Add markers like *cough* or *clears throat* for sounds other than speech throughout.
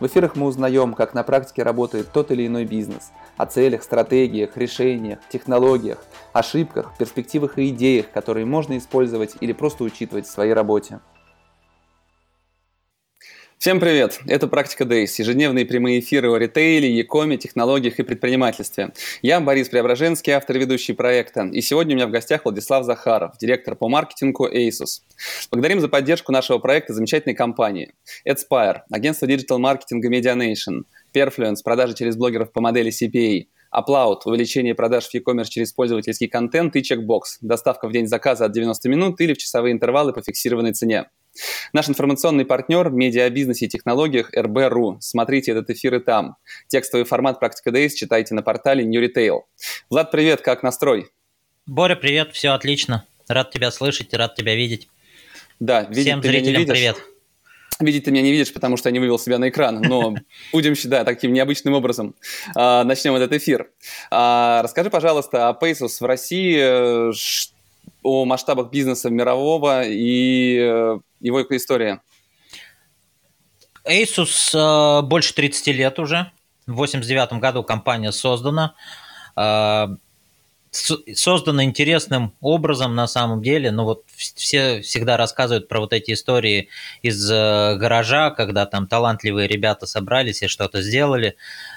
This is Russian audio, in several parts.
в эфирах мы узнаем, как на практике работает тот или иной бизнес, о целях, стратегиях, решениях, технологиях, ошибках, перспективах и идеях, которые можно использовать или просто учитывать в своей работе. Всем привет! Это «Практика Days» – ежедневные прямые эфиры о ритейле, якоме, технологиях и предпринимательстве. Я Борис Преображенский, автор и ведущий проекта. И сегодня у меня в гостях Владислав Захаров, директор по маркетингу ASUS. Благодарим за поддержку нашего проекта замечательной компании. AdSpire – агентство диджитал-маркетинга MediaNation, Perfluence – продажи через блогеров по модели CPA, Upload – увеличение продаж в e-commerce через пользовательский контент и чекбокс – доставка в день заказа от 90 минут или в часовые интервалы по фиксированной цене. Наш информационный партнер в медиабизнесе и технологиях РБ.ру. Смотрите этот эфир и там. Текстовый формат «Практика Days» читайте на портале New Retail. Влад, привет, как настрой? Боря, привет, все отлично. Рад тебя слышать, рад тебя видеть. Да, видеть Всем зрителям привет. Видеть ты меня не видишь, потому что я не вывел себя на экран, но *laughs* будем, да, таким необычным образом а, начнем этот эфир. А, расскажи, пожалуйста, о Paces в России, э, о масштабах бизнеса мирового и э, его история. Asus э, больше 30 лет уже. В 89 году компания создана. Э, создана интересным образом на самом деле. Ну вот все всегда рассказывают про вот эти истории из э, гаража, когда там талантливые ребята собрались и что-то сделали.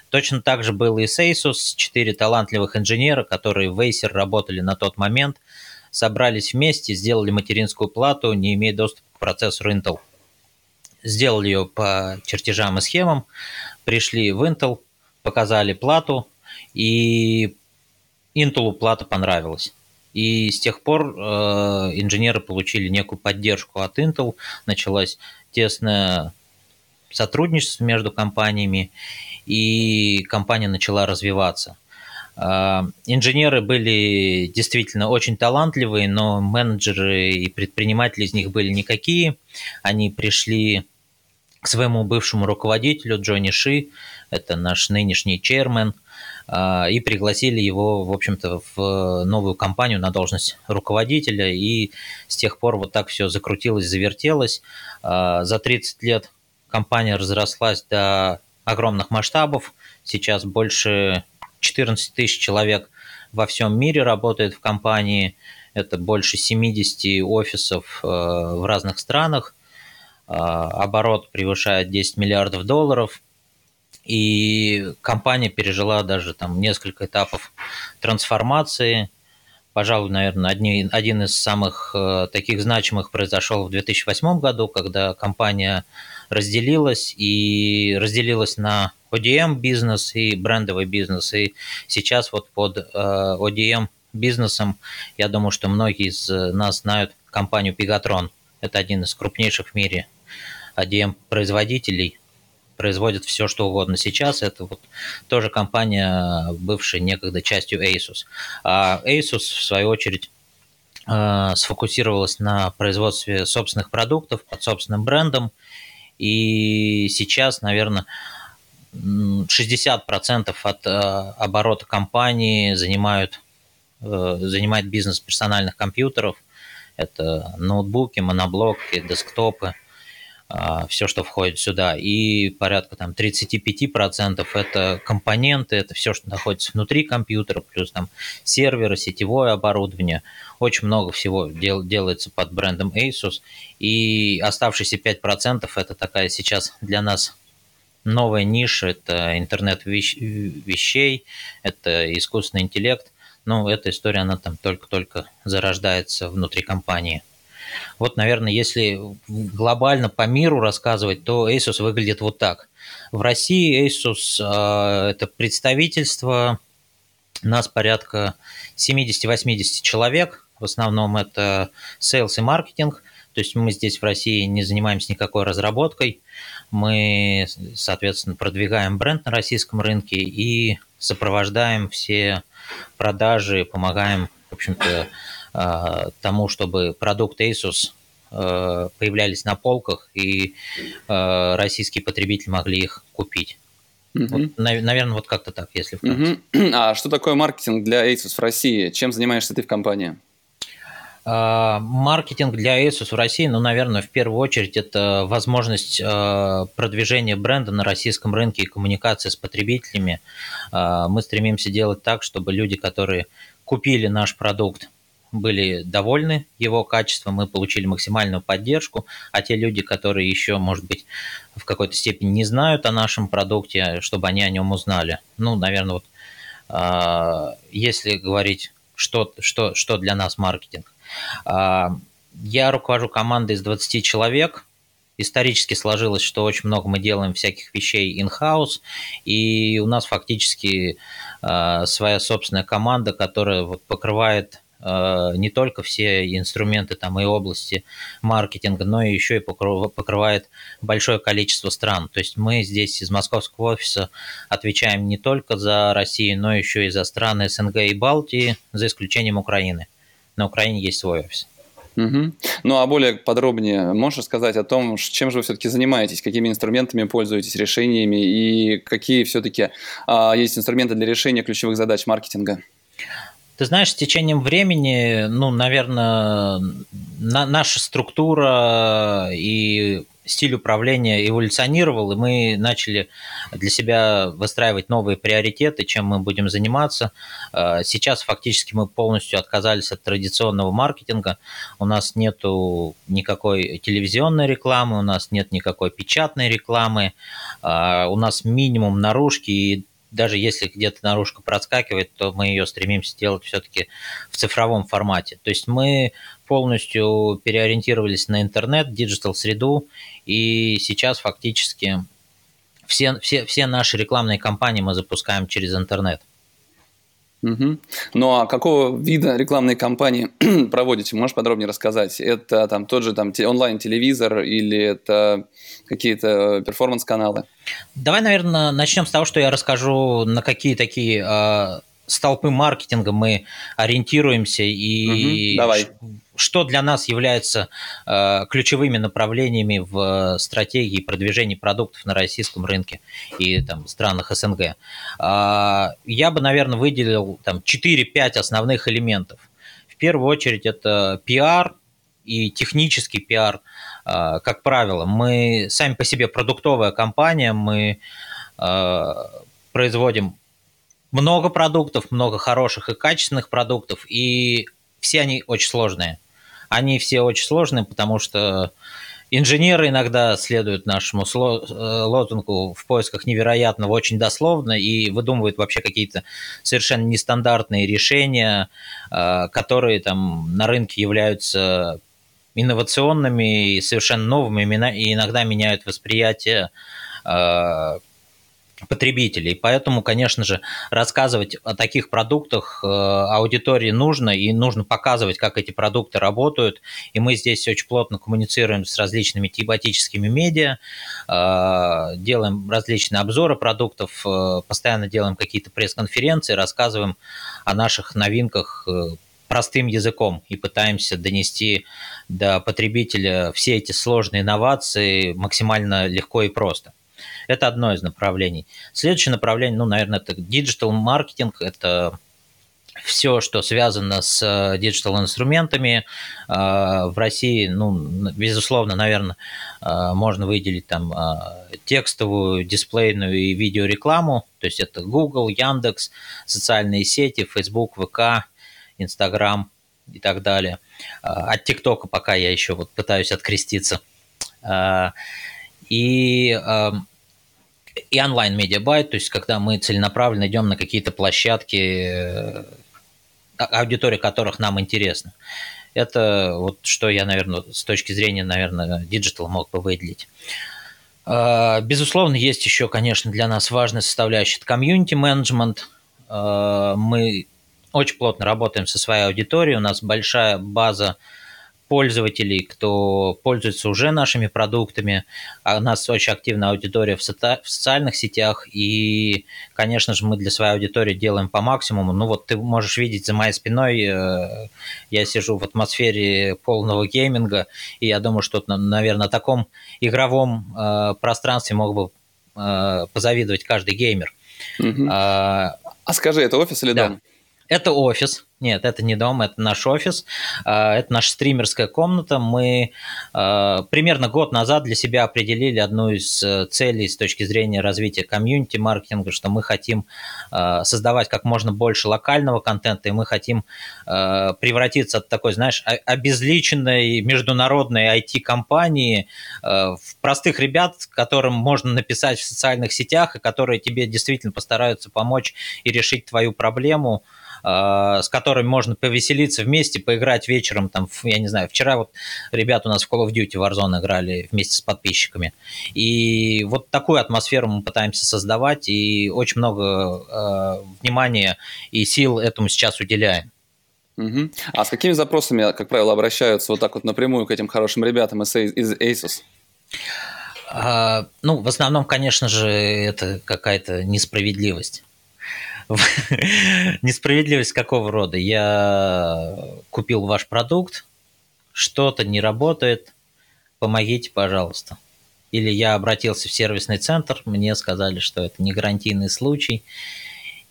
Точно так же было и с Asus. Четыре талантливых инженера, которые в Acer работали на тот момент – собрались вместе, сделали материнскую плату, не имея доступа к процессору Intel. Сделали ее по чертежам и схемам, пришли в Intel, показали плату, и Intel плата понравилась. И с тех пор э, инженеры получили некую поддержку от Intel, началось тесное сотрудничество между компаниями, и компания начала развиваться. А, инженеры были действительно очень талантливые, но менеджеры и предприниматели из них были никакие. Они пришли к своему бывшему руководителю Джонни Ши, это наш нынешний чейрмен, а, и пригласили его, в общем-то, в новую компанию на должность руководителя, и с тех пор вот так все закрутилось, завертелось. А, за 30 лет компания разрослась до огромных масштабов, сейчас больше 14 тысяч человек во всем мире работает в компании, это больше 70 офисов э, в разных странах, э, оборот превышает 10 миллиардов долларов, и компания пережила даже там несколько этапов трансформации. Пожалуй, наверное, одни, один из самых э, таких значимых произошел в 2008 году, когда компания разделилась и разделилась на ODM бизнес и брендовый бизнес. И сейчас вот под э, ODM бизнесом, я думаю, что многие из нас знают компанию Pegatron. Это один из крупнейших в мире ODM производителей. Производит все, что угодно. Сейчас это вот тоже компания, бывшая некогда частью Asus. А Asus, в свою очередь, э, сфокусировалась на производстве собственных продуктов под собственным брендом. И сейчас, наверное, 60% от э, оборота компании занимают, э, занимает бизнес персональных компьютеров. Это ноутбуки, моноблоки, десктопы, все, что входит сюда. И порядка там 35% это компоненты, это все, что находится внутри компьютера, плюс там серверы, сетевое оборудование. Очень много всего дел, делается под брендом Asus. И оставшиеся 5% это такая сейчас для нас новая ниша – это интернет вещ вещей, это искусственный интеллект. Ну, эта история, она там только-только зарождается внутри компании. Вот, наверное, если глобально по миру рассказывать, то Asus выглядит вот так. В России Asus э, это представительство, нас порядка 70-80 человек, в основном это sales и маркетинг, то есть мы здесь в России не занимаемся никакой разработкой, мы, соответственно, продвигаем бренд на российском рынке и сопровождаем все продажи, помогаем общем-то, тому, чтобы продукты Asus появлялись на полках, и российские потребители могли их купить. Угу. Вот, наверное, вот как-то так, если вкратце. Угу. *clears throat* А что такое маркетинг для Asus в России? Чем занимаешься ты в компании? Маркетинг для Asus в России, ну, наверное, в первую очередь это возможность продвижения бренда на российском рынке и коммуникации с потребителями. Мы стремимся делать так, чтобы люди, которые купили наш продукт, были довольны его качеством, мы получили максимальную поддержку, а те люди, которые еще, может быть, в какой-то степени не знают о нашем продукте, чтобы они о нем узнали. Ну, наверное, вот э, если говорить, что, что, что для нас маркетинг. Э, я руковожу командой из 20 человек, исторически сложилось, что очень много мы делаем всяких вещей in-house, и у нас фактически э, своя собственная команда, которая вот покрывает не только все инструменты там и области маркетинга, но еще и покрывает большое количество стран. То есть мы здесь из московского офиса отвечаем не только за Россию, но еще и за страны СНГ и Балтии, за исключением Украины. На Украине есть свой офис. Угу. Ну а более подробнее можешь рассказать о том, чем же вы все-таки занимаетесь, какими инструментами пользуетесь, решениями и какие все-таки а, есть инструменты для решения ключевых задач маркетинга? Ты знаешь, с течением времени, ну, наверное, на, наша структура и стиль управления эволюционировал, и мы начали для себя выстраивать новые приоритеты, чем мы будем заниматься. А, сейчас фактически мы полностью отказались от традиционного маркетинга. У нас нет никакой телевизионной рекламы, у нас нет никакой печатной рекламы, а, у нас минимум наружки и даже если где-то наружка проскакивает, то мы ее стремимся делать все-таки в цифровом формате. То есть мы полностью переориентировались на интернет, диджитал-среду, и сейчас фактически все, все, все наши рекламные кампании мы запускаем через интернет. Угу. Ну а какого вида рекламной кампании *clears throat* проводите? Можешь подробнее рассказать? Это там тот же там онлайн-телевизор или это какие-то перформанс-каналы? Давай, наверное, начнем с того, что я расскажу, на какие такие э, столпы маркетинга мы ориентируемся и угу. Давай что для нас является э, ключевыми направлениями в стратегии продвижения продуктов на российском рынке и там, странах СНГ. Э, я бы, наверное, выделил там 4-5 основных элементов. В первую очередь это пиар и технический пиар. Э, как правило, мы сами по себе продуктовая компания, мы э, производим много продуктов, много хороших и качественных продуктов, и все они очень сложные. Они все очень сложные, потому что инженеры иногда следуют нашему э, лозунгу в поисках невероятного очень дословно и выдумывают вообще какие-то совершенно нестандартные решения, э, которые там на рынке являются инновационными и совершенно новыми, и иногда меняют восприятие э, потребителей. Поэтому, конечно же, рассказывать о таких продуктах э, аудитории нужно, и нужно показывать, как эти продукты работают. И мы здесь очень плотно коммуницируем с различными тематическими медиа, э, делаем различные обзоры продуктов, э, постоянно делаем какие-то пресс-конференции, рассказываем о наших новинках простым языком и пытаемся донести до потребителя все эти сложные инновации максимально легко и просто. Это одно из направлений. Следующее направление, ну, наверное, это digital маркетинг, это все, что связано с э, digital инструментами э, в России, ну, безусловно, наверное, э, можно выделить там текстовую, дисплейную и видеорекламу, то есть это Google, Яндекс, социальные сети, Facebook, ВК, Instagram и так далее. От ТикТока пока я еще вот пытаюсь откреститься. И эм, и онлайн- media buying, то есть когда мы целенаправленно идем на какие-то площадки, э, а, аудитория которых нам интересна. Это вот что я, наверное, с точки зрения, наверное, digital мог бы выделить. Э, безусловно, есть еще, конечно, для нас важная составляющая – это комьюнити-менеджмент. Э, мы очень плотно работаем со своей аудиторией, у нас большая база пользователей, кто пользуется уже нашими продуктами. А у нас очень активная аудитория в, соци- в социальных сетях, и, конечно же, мы для своей аудитории делаем по максимуму. Ну вот ты можешь видеть за моей спиной, э, я сижу в атмосфере полного гейминга, и я думаю, что, наверное, на таком игровом э, пространстве мог бы э, позавидовать каждый геймер. Угу. А, а скажи, это офис или да. дом? Это офис. Нет, это не дом, это наш офис, а, это наша стримерская комната. Мы а, примерно год назад для себя определили одну из э, целей с точки зрения развития комьюнити-маркетинга, что мы хотим а, создавать как можно больше локального контента, и мы хотим превратиться от такой, знаешь, обезличенной международной IT-компании в простых ребят, которым можно написать в социальных сетях, и которые тебе действительно постараются помочь и решить твою проблему – Э, с которыми можно повеселиться вместе, поиграть вечером, там, я не знаю, вчера вот ребята у нас в Call of Duty Warzone играли вместе с подписчиками. И вот такую атмосферу мы пытаемся создавать, и очень много э, внимания и сил этому сейчас уделяем. Угу. А с какими запросами, как правило, обращаются вот так вот напрямую к этим хорошим ребятам из, из Asus? А, ну, в основном, конечно же, это какая-то несправедливость. *laughs* Несправедливость какого рода? Я купил ваш продукт, что-то не работает, помогите, пожалуйста. Или я обратился в сервисный центр, мне сказали, что это не гарантийный случай,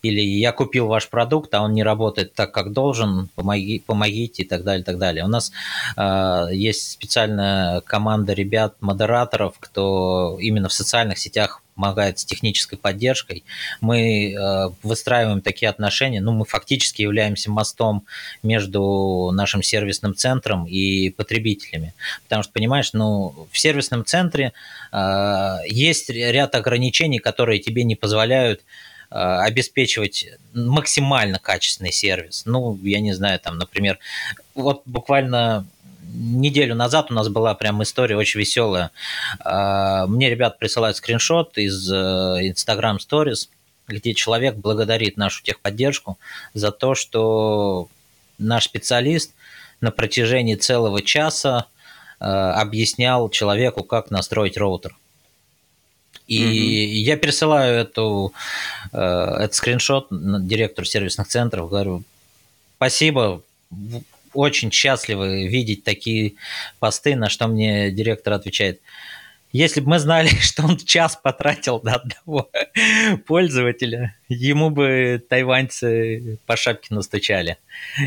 или я купил ваш продукт, а он не работает так, как должен, помоги, помогите и так далее, и так далее. У нас э, есть специальная команда ребят, модераторов, кто именно в социальных сетях помогает с технической поддержкой. Мы э, выстраиваем такие отношения, ну, мы фактически являемся мостом между нашим сервисным центром и потребителями. Потому что, понимаешь, ну, в сервисном центре э, есть ряд ограничений, которые тебе не позволяют Э, обеспечивать максимально качественный сервис. Ну, я не знаю, там, например, вот буквально неделю назад у нас была прям история очень веселая. Э, мне ребят присылают скриншот из э, Instagram Stories, где человек благодарит нашу техподдержку за то, что наш специалист на протяжении целого часа объяснял человеку, как настроить роутер. И угу. я пересылаю эту, э, этот скриншот директору сервисных центров, говорю, спасибо, очень счастливы видеть такие посты, на что мне директор отвечает – если бы мы знали, *laughs* что он час потратил на одного пользователя, ему бы тайваньцы по шапке настучали.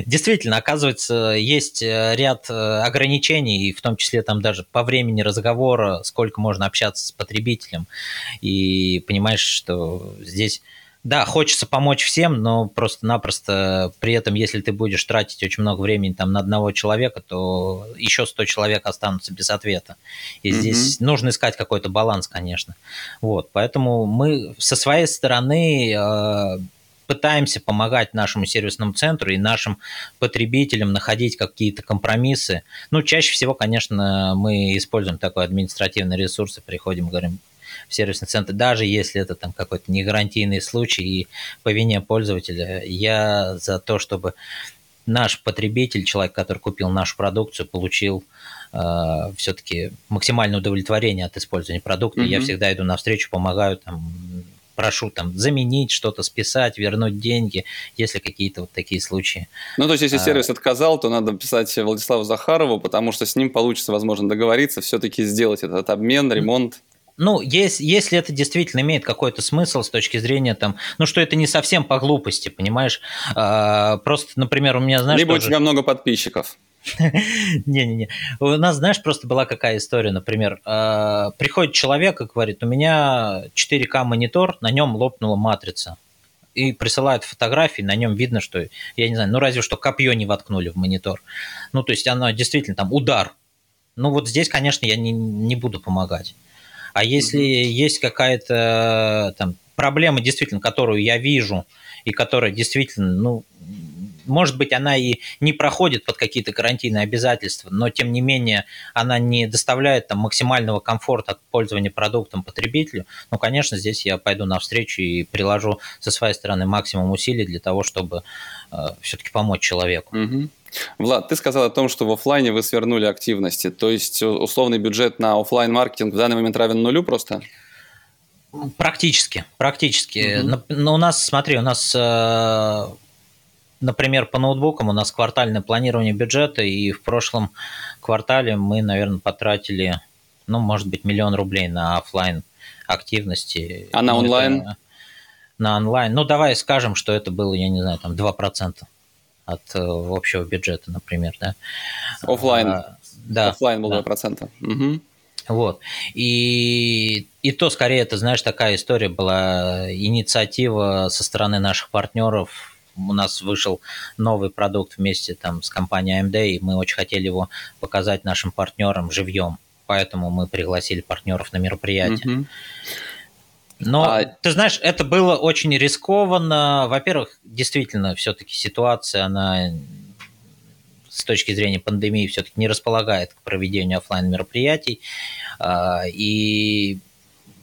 Действительно, оказывается, есть э, ряд э, ограничений, в том числе там даже по времени разговора, сколько можно общаться с потребителем. И понимаешь, что здесь да, хочется помочь всем, но просто-напросто при этом, если ты будешь тратить очень много времени там на одного человека, то еще 100 человек останутся без ответа. И mm-hmm. здесь нужно искать какой-то баланс, конечно. Вот, поэтому мы со своей стороны э, пытаемся помогать нашему сервисному центру и нашим потребителям находить какие-то компромиссы. Ну, чаще всего, конечно, мы используем такой административный ресурс и приходим и говорим, в сервисный центр, даже если это там какой-то негарантийный случай и по вине пользователя, я за то, чтобы наш потребитель, человек, который купил нашу продукцию, получил э, все-таки максимальное удовлетворение от использования продукта. Mm-hmm. Я всегда иду навстречу, помогаю там прошу там заменить что-то, списать, вернуть деньги, если какие-то вот такие случаи. Ну, то есть, если а... сервис отказал, то надо писать Владиславу Захарову, потому что с ним получится, возможно, договориться, все-таки сделать этот обмен, ремонт. Ну, если, если это действительно имеет какой-то смысл с точки зрения там, ну, что это не совсем по глупости, понимаешь? А, просто, например, у меня, знаешь... Либо тоже... у тебя много подписчиков. *laughs* Не-не-не. У нас, знаешь, просто была какая история, например, а, приходит человек и говорит, у меня 4К монитор, на нем лопнула матрица. И присылают фотографии, на нем видно, что, я не знаю, ну разве что копье не воткнули в монитор. Ну, то есть оно действительно там удар. Ну, вот здесь, конечно, я не, не буду помогать. А если mm-hmm. есть какая-то там проблема, действительно, которую я вижу, и которая действительно, ну, может быть, она и не проходит под какие-то карантинные обязательства, но тем не менее она не доставляет там максимального комфорта от пользования продуктом потребителю, ну, конечно, здесь я пойду навстречу и приложу со своей стороны максимум усилий для того, чтобы э, все-таки помочь человеку. Угу. Влад, ты сказал о том, что в офлайне вы свернули активности, то есть условный бюджет на офлайн маркетинг в данный момент равен нулю просто? Практически, практически. Угу. Но, но у нас, смотри, у нас э, например, по ноутбукам у нас квартальное планирование бюджета, и в прошлом квартале мы, наверное, потратили, ну, может быть, миллион рублей на офлайн активности. А на ну, онлайн? Это, на онлайн. Ну, давай скажем, что это было, я не знаю, там 2% от э, общего бюджета, например, да. Офлайн. А, да. Офлайн был да. 2%. Угу. Вот. И, и то, скорее, это, знаешь, такая история была, инициатива со стороны наших партнеров, у нас вышел новый продукт вместе там с компанией AMD, и мы очень хотели его показать нашим партнерам живьем. Поэтому мы пригласили партнеров на мероприятие. Но, а... ты знаешь, это было очень рискованно. Во-первых, действительно, все-таки ситуация, она с точки зрения пандемии все-таки не располагает к проведению офлайн мероприятий. А, и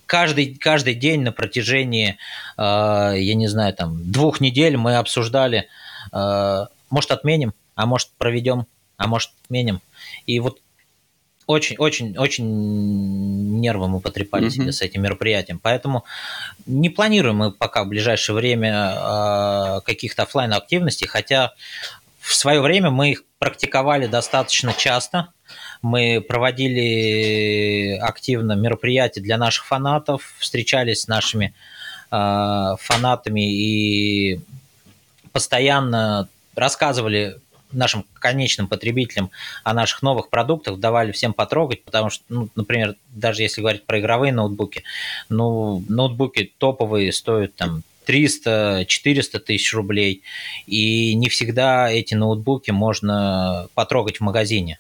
каждый, каждый день на протяжении, э, я не знаю, там, двух недель мы обсуждали, э, может, отменим, а может, проведем, а может, отменим. И вот очень, очень, очень нервы мы потрепали mm-hmm. себе с этим мероприятием. Поэтому не планируем мы пока в ближайшее время э, каких-то офлайн активностей, хотя в свое время мы их практиковали достаточно часто. Мы проводили активно мероприятия для наших фанатов, встречались с нашими э, фанатами и постоянно рассказывали нашим конечным потребителям о наших новых продуктах, давали всем потрогать, потому что, ну, например, даже если говорить про игровые ноутбуки, ну, ноутбуки топовые стоят там 300-400 тысяч рублей, и не всегда эти ноутбуки можно потрогать в магазине.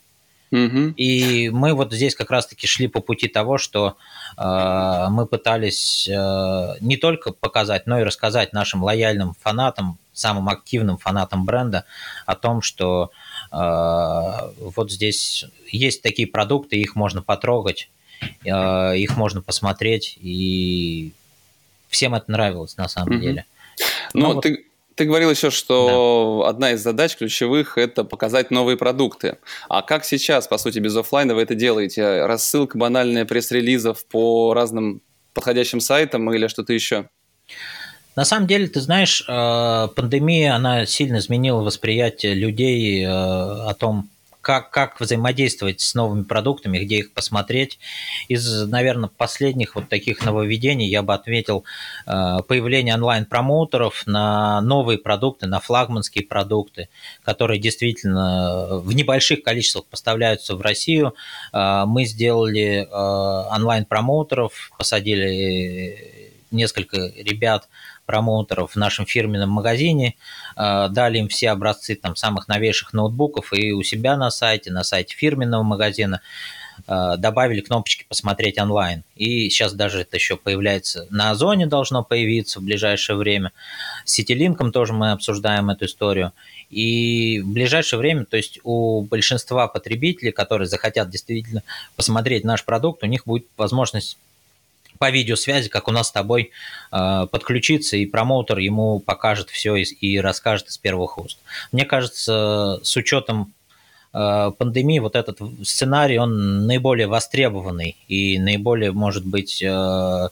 И мы вот здесь как раз-таки шли по пути того, что э, мы пытались э, не только показать, но и рассказать нашим лояльным фанатам, самым активным фанатам бренда о том, что э, вот здесь есть такие продукты, их можно потрогать, э, их можно посмотреть, и всем это нравилось на самом деле. Ну, Но ты, ты говорил еще, что да. одна из задач ключевых – это показать новые продукты. А как сейчас, по сути, без офлайна вы это делаете? Рассылка банальная пресс-релизов по разным подходящим сайтам или что-то еще? На самом деле, ты знаешь, э, пандемия, она сильно изменила восприятие людей э, о том, как, как взаимодействовать с новыми продуктами, где их посмотреть. Из, наверное, последних вот таких нововведений я бы отметил э, появление онлайн-промоутеров на новые продукты, на флагманские продукты, которые действительно в небольших количествах поставляются в Россию. Э, мы сделали э, онлайн-промоутеров, посадили несколько ребят, промоутеров в нашем фирменном магазине, э, дали им все образцы там самых новейших ноутбуков и у себя на сайте, на сайте фирменного магазина э, добавили кнопочки «Посмотреть онлайн». И сейчас даже это еще появляется на Озоне, должно появиться в ближайшее время. С Ситилинком тоже мы обсуждаем эту историю. И в ближайшее время, то есть у большинства потребителей, которые захотят действительно посмотреть наш продукт, у них будет возможность по видеосвязи, как у нас с тобой, э, подключиться, и промоутер ему покажет все и, расскажет из первых уст. Мне кажется, с учетом э, пандемии вот этот сценарий, он наиболее востребованный и наиболее, может быть, э,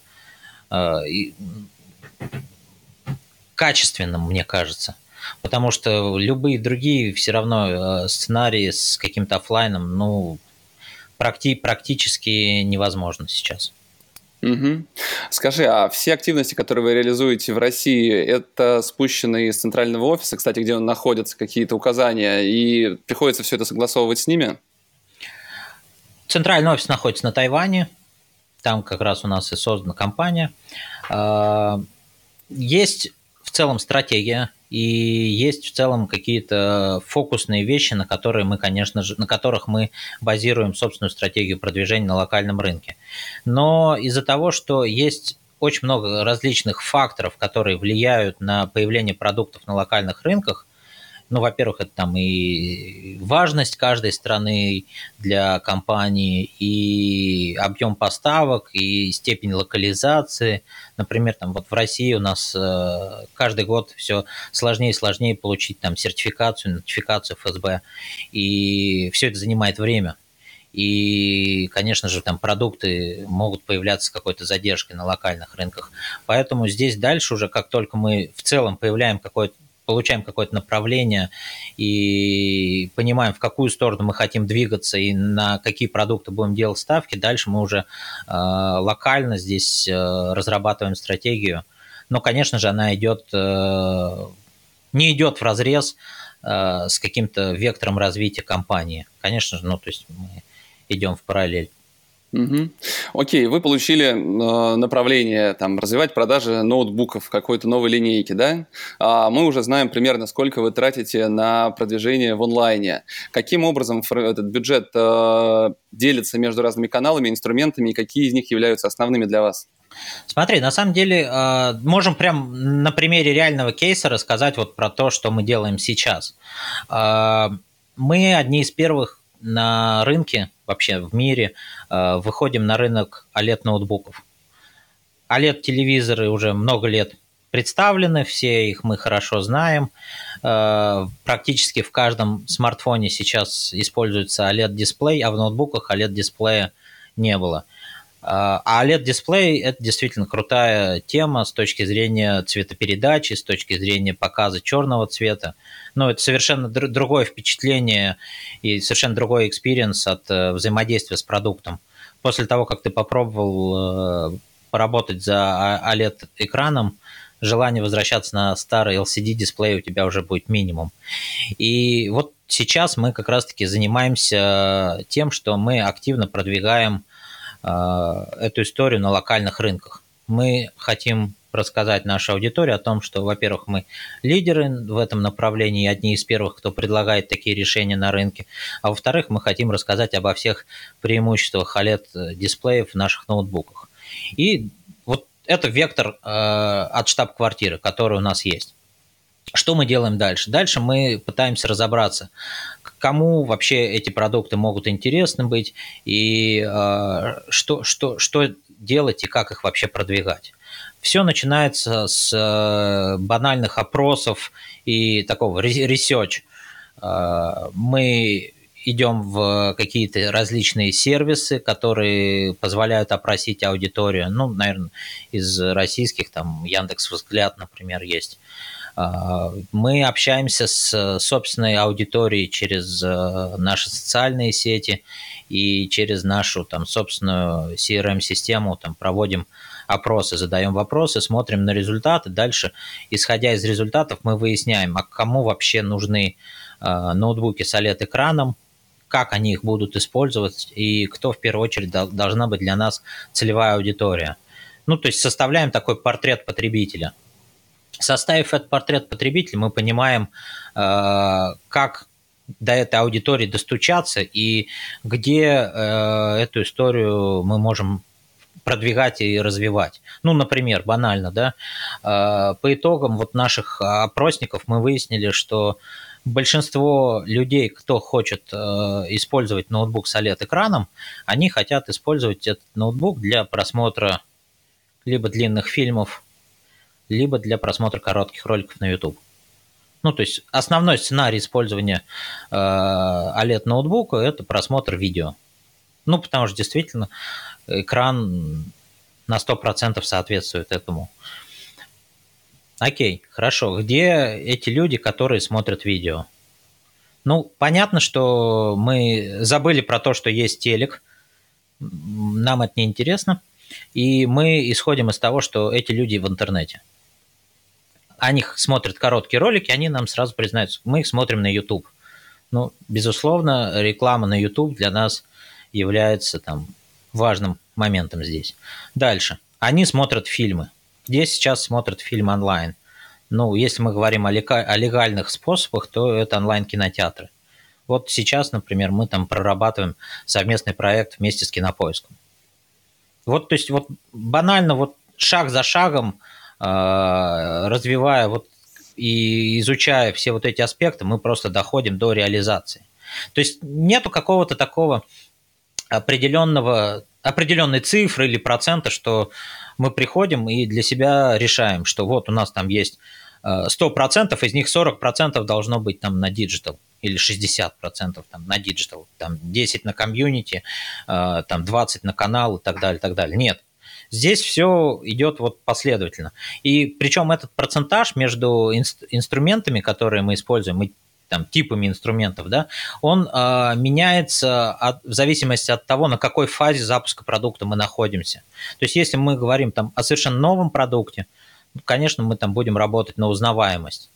качественным, мне кажется. Потому что любые другие все равно сценарии с каким-то офлайном, ну, практи- практически невозможно сейчас. Угу. Скажи, а все активности, которые вы реализуете в России, это спущены из центрального офиса, кстати, где он находится, какие-то указания, и приходится все это согласовывать с ними? Центральный офис находится на Тайване, там как раз у нас и создана компания. А, есть в целом стратегия и есть в целом какие-то фокусные вещи, на которые мы, конечно же, на которых мы базируем собственную стратегию продвижения на локальном рынке. Но из-за того, что есть очень много различных факторов, которые влияют на появление продуктов на локальных рынках, Ну, во-первых, это там и важность каждой страны для компании, и объем поставок, и степень локализации. Например, там вот в России у нас э, каждый год все сложнее и сложнее получить там сертификацию, нотификацию ФСБ, и все это занимает время. И, конечно же, там продукты могут появляться с какой-то задержкой на локальных рынках. Поэтому здесь дальше уже, как только мы в целом появляем какой-то получаем какое-то направление и понимаем, в какую сторону мы хотим двигаться и на какие продукты будем делать ставки, дальше мы уже э, локально здесь э, разрабатываем стратегию. Но, конечно же, она идет, э, не идет в разрез э, с каким-то вектором развития компании. Конечно же, ну, то есть мы идем в параллель. Угу. Окей, вы получили э, направление там развивать продажи ноутбуков какой-то новой линейки, да? А мы уже знаем примерно, сколько вы тратите на продвижение в онлайне. Каким образом этот бюджет э, делится между разными каналами, инструментами, и какие из них являются основными для вас? Смотри, на самом деле э, можем прям на примере реального кейса рассказать вот про то, что мы делаем сейчас. Э, мы одни из первых на рынке, вообще в мире, э, выходим на рынок OLED-ноутбуков. OLED-телевизоры уже много лет представлены, все их мы хорошо знаем. Э, практически в каждом смартфоне сейчас используется OLED-дисплей, а в ноутбуках OLED-дисплея не было. А OLED-дисплей – это действительно крутая тема с точки зрения цветопередачи, с точки зрения показа черного цвета. Но это совершенно другое впечатление и совершенно другой experience от э, взаимодействия с продуктом. После того, как ты попробовал э, поработать за OLED-экраном, желание возвращаться на старый LCD-дисплей у тебя уже будет минимум. И вот сейчас мы как раз-таки занимаемся тем, что мы активно продвигаем эту историю на локальных рынках. Мы хотим рассказать нашей аудитории о том, что, во-первых, мы лидеры в этом направлении, одни из первых, кто предлагает такие решения на рынке, а во-вторых, мы хотим рассказать обо всех преимуществах OLED-дисплеев в наших ноутбуках. И вот это вектор э, от штаб-квартиры, который у нас есть. Что мы делаем дальше? Дальше мы пытаемся разобраться, кому вообще эти продукты могут интересны быть и э, что, что, что делать и как их вообще продвигать. Все начинается с э, банальных опросов и такого research. Э, мы идем в какие-то различные сервисы, которые позволяют опросить аудиторию. Ну, наверное, из российских, там, Яндекс Взгляд, например, есть. А, мы общаемся с собственной аудиторией через э, наши социальные сети и через нашу там собственную CRM-систему там проводим опросы, задаем вопросы, смотрим на результаты. Дальше, исходя из результатов, мы выясняем, а кому вообще нужны э, ноутбуки с OLED-экраном, как они их будут использовать и кто в первую очередь должна быть для нас целевая аудитория. Ну, то есть составляем такой портрет потребителя – Составив этот портрет потребителя, мы понимаем, э, как до этой аудитории достучаться и где э, эту историю мы можем продвигать и развивать. Ну, например, банально, да, э, по итогам вот наших опросников мы выяснили, что большинство людей, кто хочет использовать ноутбук с OLED-экраном, они хотят использовать этот ноутбук для просмотра либо длинных фильмов, либо для просмотра коротких роликов на YouTube. Ну, то есть основной сценарий использования э, OLED ноутбука – это просмотр видео. Ну, потому что действительно экран на 100% соответствует этому. Окей, хорошо. Где эти люди, которые смотрят видео? Ну, понятно, что мы забыли про то, что есть телек. Нам это не интересно. И мы исходим из того, что эти люди в интернете – они смотрят короткие ролики, они нам сразу признаются, мы их смотрим на YouTube. Ну, безусловно, реклама на YouTube для нас является там важным моментом здесь. Дальше. Они смотрят фильмы. Где сейчас смотрят фильм онлайн? Ну, если мы говорим о, легальных способах, то это онлайн-кинотеатры. Вот сейчас, например, мы там прорабатываем совместный проект вместе с Кинопоиском. Вот, то есть, вот банально, вот шаг за шагом – развивая вот и изучая все вот эти аспекты, мы просто доходим до реализации. То есть нету какого-то такого определенного, определенной цифры или процента, что мы приходим и для себя решаем, что вот у нас там есть 100%, э, из них 40% должно быть там на digital или 60% там на digital, там 10 на комьюнити, э, там 20 на канал и так далее, так далее. Нет. Здесь все идет вот последовательно. И причем этот процентаж между инструментами, которые мы используем, и там, типами инструментов, да, он э, меняется от, в зависимости от того, на какой фазе запуска продукта мы находимся. То есть, если мы говорим там, о совершенно новом продукте, ну, конечно, мы там будем работать на узнаваемость.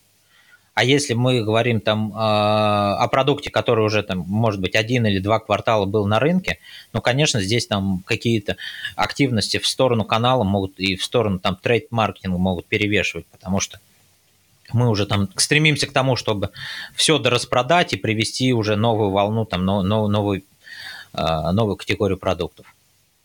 А если мы говорим там э, о продукте, который уже там, может быть, один или два квартала был на рынке, ну, конечно, здесь там какие-то активности в сторону канала могут и в сторону там трейд-маркетинга могут перевешивать, потому что мы уже там стремимся к тому, чтобы все дораспродать и привести уже новую волну, там, новую, а, новую категорию продуктов.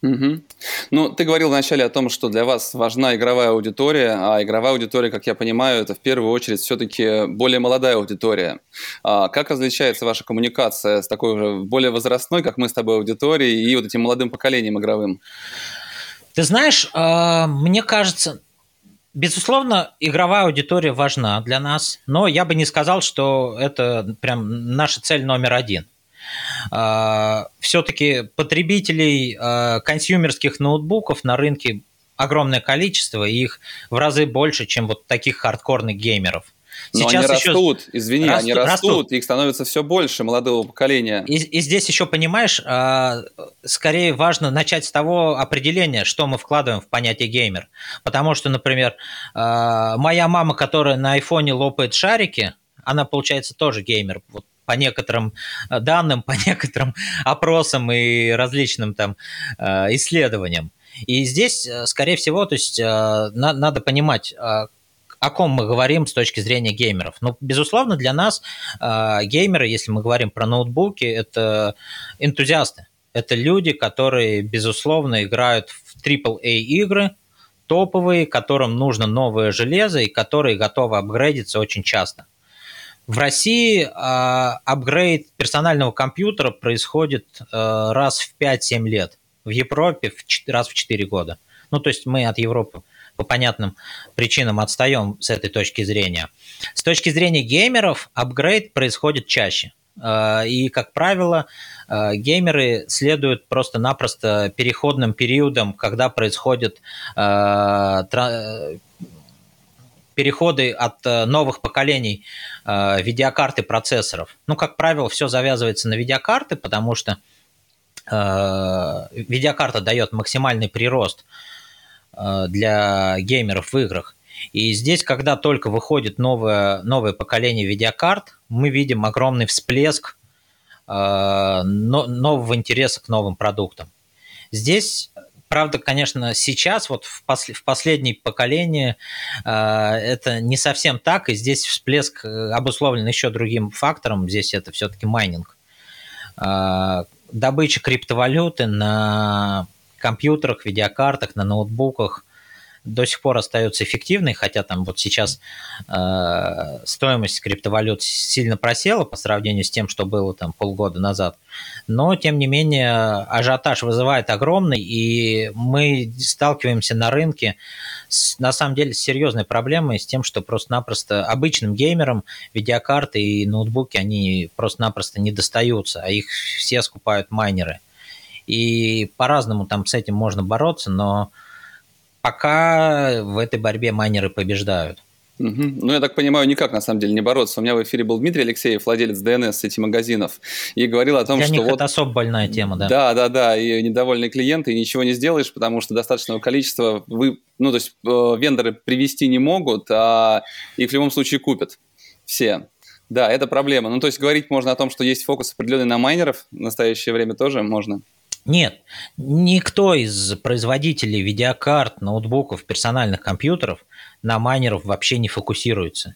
Угу. Ну, ты говорил вначале о том, что для вас важна игровая аудитория, а игровая аудитория, как я понимаю, это в первую очередь все-таки более молодая аудитория. А как различается ваша коммуникация с такой уже более возрастной, как мы с тобой, аудиторией, и вот этим молодым поколением игровым? Ты знаешь, а, мне кажется, Безусловно, игровая аудитория важна для нас, но я бы не сказал, что это прям наша цель номер один. А, Все-таки потребителей а, консюмерских ноутбуков на рынке огромное количество, и их в разы больше, чем вот таких хардкорных геймеров – но Сейчас они еще... растут, извини, растут, они растут, растут, их становится все больше молодого поколения. И, и здесь еще, понимаешь, а, скорее важно начать с того определения, что мы вкладываем в понятие геймер. Потому что, например, моя мама, которая на айфоне лопает шарики, она, получается, тоже геймер. Вот по некоторым данным, *laughs* по некоторым опросам и различным там а, исследованиям. И здесь, скорее всего, то есть надо понимать, о ком мы говорим с точки зрения геймеров? Ну, безусловно, для нас э, геймеры, если мы говорим про ноутбуки, это энтузиасты. Это люди, которые, безусловно, играют в AAA игры, топовые, которым нужно новое железо и которые готовы апгрейдиться очень часто. В России э, апгрейд персонального компьютера происходит э, раз в 5-7 лет. В Европе в, раз в 4 года. Ну, то есть мы от Европы по понятным причинам отстаем с этой точки зрения. С точки зрения геймеров апгрейд происходит чаще. Э, и, как правило, геймеры следуют просто-напросто переходным периодам, когда происходят э, переходы от новых поколений видеокарт и процессоров. Ну, как правило, все завязывается на видеокарты, потому что видеокарта дает максимальный прирост Э, для геймеров в играх. И здесь, когда только выходит новое, новое поколение видеокарт, мы видим огромный всплеск э, нового интереса к новым продуктам. Здесь, правда, конечно, сейчас, вот в, пос, в последнее поколение, э, это не совсем так, и здесь всплеск обусловлен еще другим фактором, здесь это все-таки майнинг. Добыча криптовалюты на компьютерах, видеокартах, на ноутбуках до сих пор остается эффективной, хотя там вот сейчас э, стоимость криптовалют сильно просела по сравнению с тем, что было там полгода назад. Но, тем не менее, ажиотаж вызывает огромный, и мы сталкиваемся на рынке с, на самом деле с серьезной проблемой, с тем, что просто-напросто обычным геймерам видеокарты и ноутбуки, они просто-напросто не достаются, а их все скупают майнеры – и по-разному там с этим можно бороться, но пока в этой борьбе майнеры побеждают. Угу. Ну, я так понимаю, никак на самом деле не бороться. У меня в эфире был Дмитрий Алексеев, владелец DNS сети магазинов, и говорил о том, Для что них вот... это особо больная тема, да. Да, да, да, и недовольные клиенты, и ничего не сделаешь, потому что достаточного количества вы, ну, то есть э, вендоры привести не могут, а их в любом случае купят все. Да, это проблема. Ну, то есть говорить можно о том, что есть фокус определенный на майнеров в настоящее время тоже можно. Нет, никто из производителей видеокарт, ноутбуков, персональных компьютеров на майнеров вообще не фокусируется.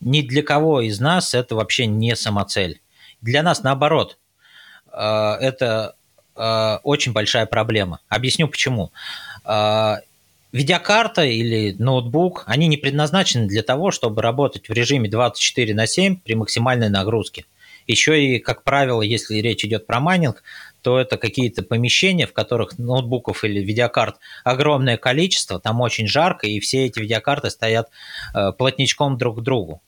Ни для кого из нас это вообще не самоцель. Для нас наоборот, э, это э, очень большая проблема. Объясню почему. Э, видеокарта или ноутбук, они не предназначены для того, чтобы работать в режиме 24 на 7 при максимальной нагрузке. Еще и, как правило, если речь идет про майнинг, то это какие-то помещения, в которых ноутбуков или видеокарт огромное количество, там очень жарко, и все эти видеокарты стоят э, плотничком друг к другу.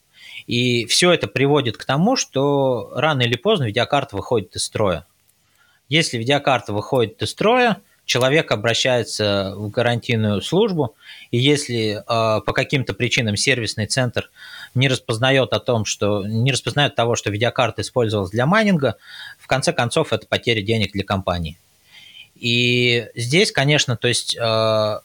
И все это приводит к тому, что рано или поздно видеокарта выходит из строя. Если видеокарта выходит из строя, человек обращается в гарантийную службу, и если э, по каким-то причинам сервисный центр не распознает о том, что не распознает того, что видеокарта использовалась для майнинга, в конце концов это потеря денег для компании. И здесь, конечно, то есть э,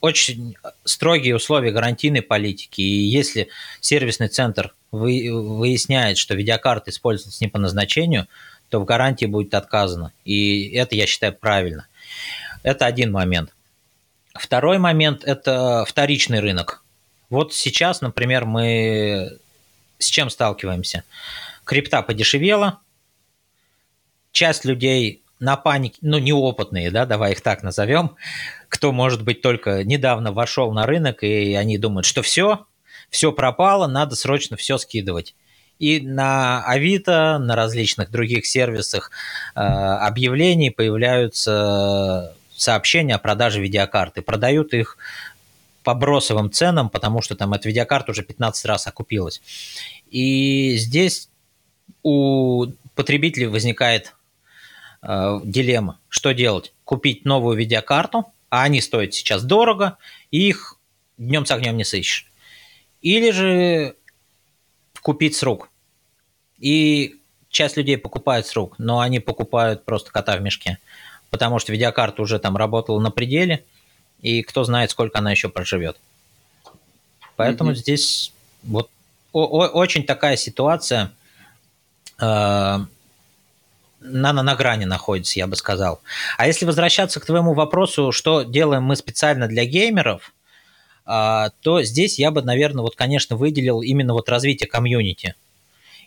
очень строгие условия гарантийной политики. И если сервисный центр вы, выясняет, что видеокарта используется не по назначению, то в гарантии будет отказано. И это, я считаю, правильно. Это один момент. Второй момент – это вторичный рынок. Вот сейчас, например, мы с чем сталкиваемся? Крипта подешевела, часть людей на панике, ну, неопытные, да, давай их так назовем, кто, может быть, только недавно вошел на рынок, и они думают, что все, все пропало, надо срочно все скидывать. И на Авито, на различных других сервисах э, объявлений появляются сообщения о продаже видеокарты. Продают их по бросовым ценам, потому что там эта видеокарта уже 15 раз окупилась. И здесь у потребителей возникает э, дилемма, что делать? Купить новую видеокарту, а они стоят сейчас дорого, и их днем с огнем не сыщешь. Или же купить с рук. И часть людей покупает с рук, но они покупают просто кота в мешке потому что видеокарта уже там работала на пределе, и кто знает, сколько она еще проживет. Поэтому mm-hmm. здесь вот о- очень такая ситуация э, на, на, на грани находится, я бы сказал. А если возвращаться к твоему вопросу, что делаем мы специально для геймеров, э, то здесь я бы, наверное, вот, конечно, выделил именно вот развитие комьюнити.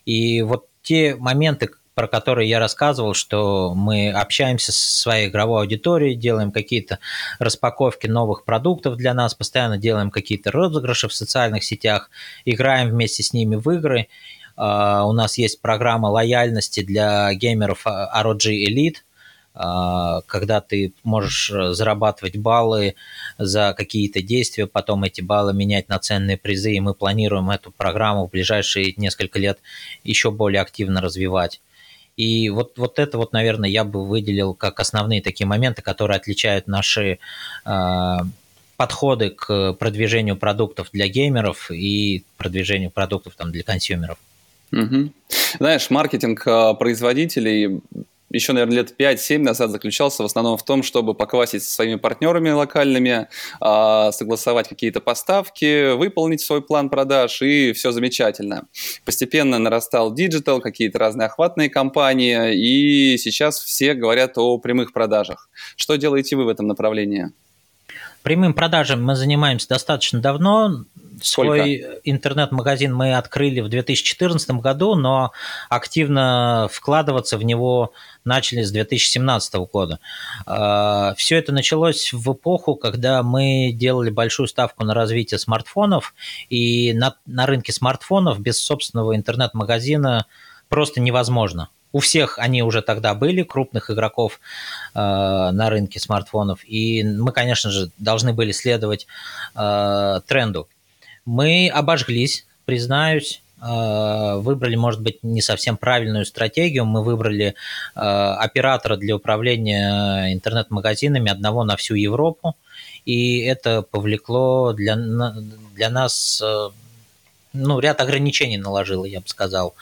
И вот те моменты, про который я рассказывал, что мы общаемся со своей игровой аудиторией, делаем какие-то распаковки новых продуктов для нас, постоянно делаем какие-то розыгрыши в социальных сетях, играем вместе с ними в игры. Uh, у нас есть программа лояльности для геймеров ROG Elite, а, когда ты можешь э, зарабатывать баллы за какие-то действия, потом эти баллы менять на ценные призы, и мы планируем эту программу в ближайшие несколько лет еще более активно развивать. И вот, вот это вот, наверное, я бы выделил как основные такие моменты, которые отличают наши э, подходы к продвижению продуктов для геймеров и продвижению продуктов там, для консюмеров. Угу. Знаешь, маркетинг а, производителей еще, наверное, лет 5-7 назад заключался в основном в том, чтобы поквасить со своими партнерами локальными, а, согласовать какие-то поставки, выполнить свой план продаж, и все замечательно. Постепенно нарастал digital, какие-то разные охватные кампании, и сейчас все говорят о прямых продажах. Что делаете вы в этом направлении? Прямым продажам мы занимаемся достаточно давно. Сколько? Свой интернет-магазин мы открыли в 2014 году, но активно вкладываться в него начали с 2017 года. А, Все это началось в эпоху, когда мы делали большую ставку на развитие смартфонов, и на, на рынке смартфонов без собственного интернет-магазина просто невозможно. У всех они уже тогда были, крупных игроков э, на рынке смартфонов, и мы, конечно же, должны были следовать э, тренду. Мы обожглись, признаюсь, э, выбрали, может быть, не совсем правильную стратегию. Мы выбрали э, оператора для управления интернет-магазинами одного на всю Европу, и это повлекло для, для нас э, ну, ряд ограничений наложило, я бы сказал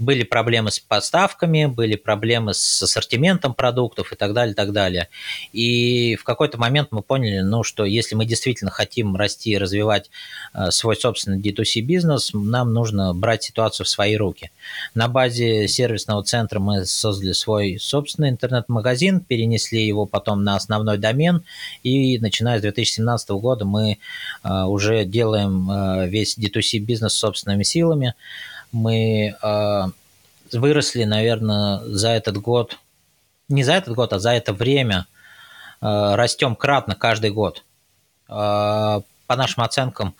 были проблемы с поставками, были проблемы с ассортиментом продуктов и так далее, и так далее. И в какой-то момент мы поняли, ну, что если мы действительно хотим расти и развивать э, свой собственный D2C бизнес, нам нужно брать ситуацию в свои руки. На базе сервисного центра мы создали свой собственный интернет-магазин, перенесли его потом на основной домен, и начиная с 2017 года мы э, уже делаем э, весь D2C бизнес собственными силами мы э, выросли, наверное, за этот год, не за этот год, а за это время э, растем кратно каждый год. по нашим оценкам,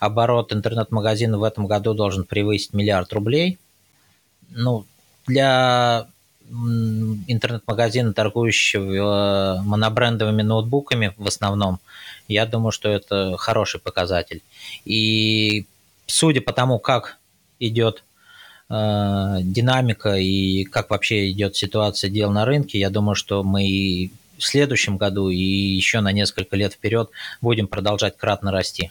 оборот интернет-магазина в этом году должен превысить миллиард рублей. Ну, для интернет-магазина, торгующего э, монобрендовыми ноутбуками в основном, я думаю, что это хороший показатель. И судя по тому, как идет э, динамика и как вообще идет ситуация дел на рынке, я думаю, что мы и в следующем году и еще на несколько лет вперед будем продолжать кратно расти.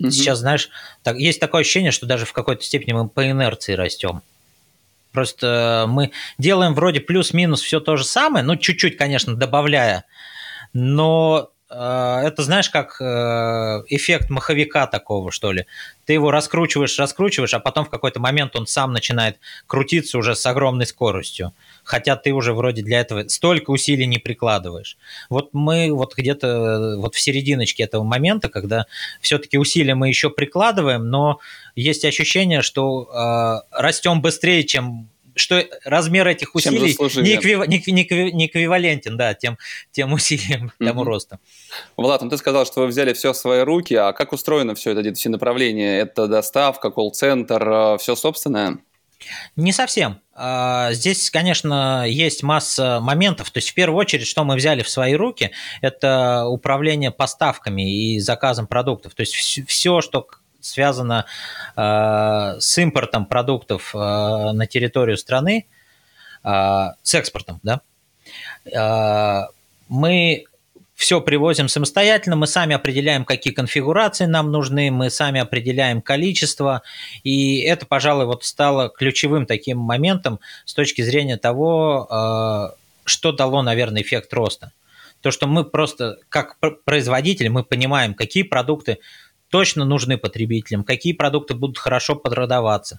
Угу. Сейчас, знаешь, так, есть такое ощущение, что даже в какой-то степени мы по инерции растем. Просто мы делаем вроде плюс-минус все то же самое, ну, чуть-чуть, конечно, добавляя, но это, знаешь, как э, эффект маховика такого, что ли. Ты его раскручиваешь, раскручиваешь, а потом в какой-то момент он сам начинает крутиться уже с огромной скоростью. Хотя ты уже вроде для этого столько усилий не прикладываешь. Вот мы вот где-то э, вот в серединочке этого момента, когда все-таки усилия мы еще прикладываем, но есть ощущение, что э, растем быстрее, чем что размер этих усилий не, эквив, не, не, не эквивалентен, да, тем, тем усилиям, mm-hmm. *laughs* тому росту. Влад, ну ты сказал, что вы взяли все в свои руки, а как устроено все это, все направления? Это доставка, колл-центр, э, все собственное? Не совсем. А, здесь, конечно, есть масса моментов. То есть, в первую очередь, что мы взяли в свои руки, это управление поставками и заказом продуктов. То есть, все, что связано э, с импортом продуктов э, на территорию страны, э, с экспортом, да, э, мы все привозим самостоятельно, мы сами определяем, какие конфигурации нам нужны, мы сами определяем количество, и это, пожалуй, вот стало ключевым таким моментом с точки зрения того, что дало, наверное, эффект роста. То, что мы просто, как производитель, мы понимаем, какие продукты точно нужны потребителям, какие продукты будут хорошо продаваться.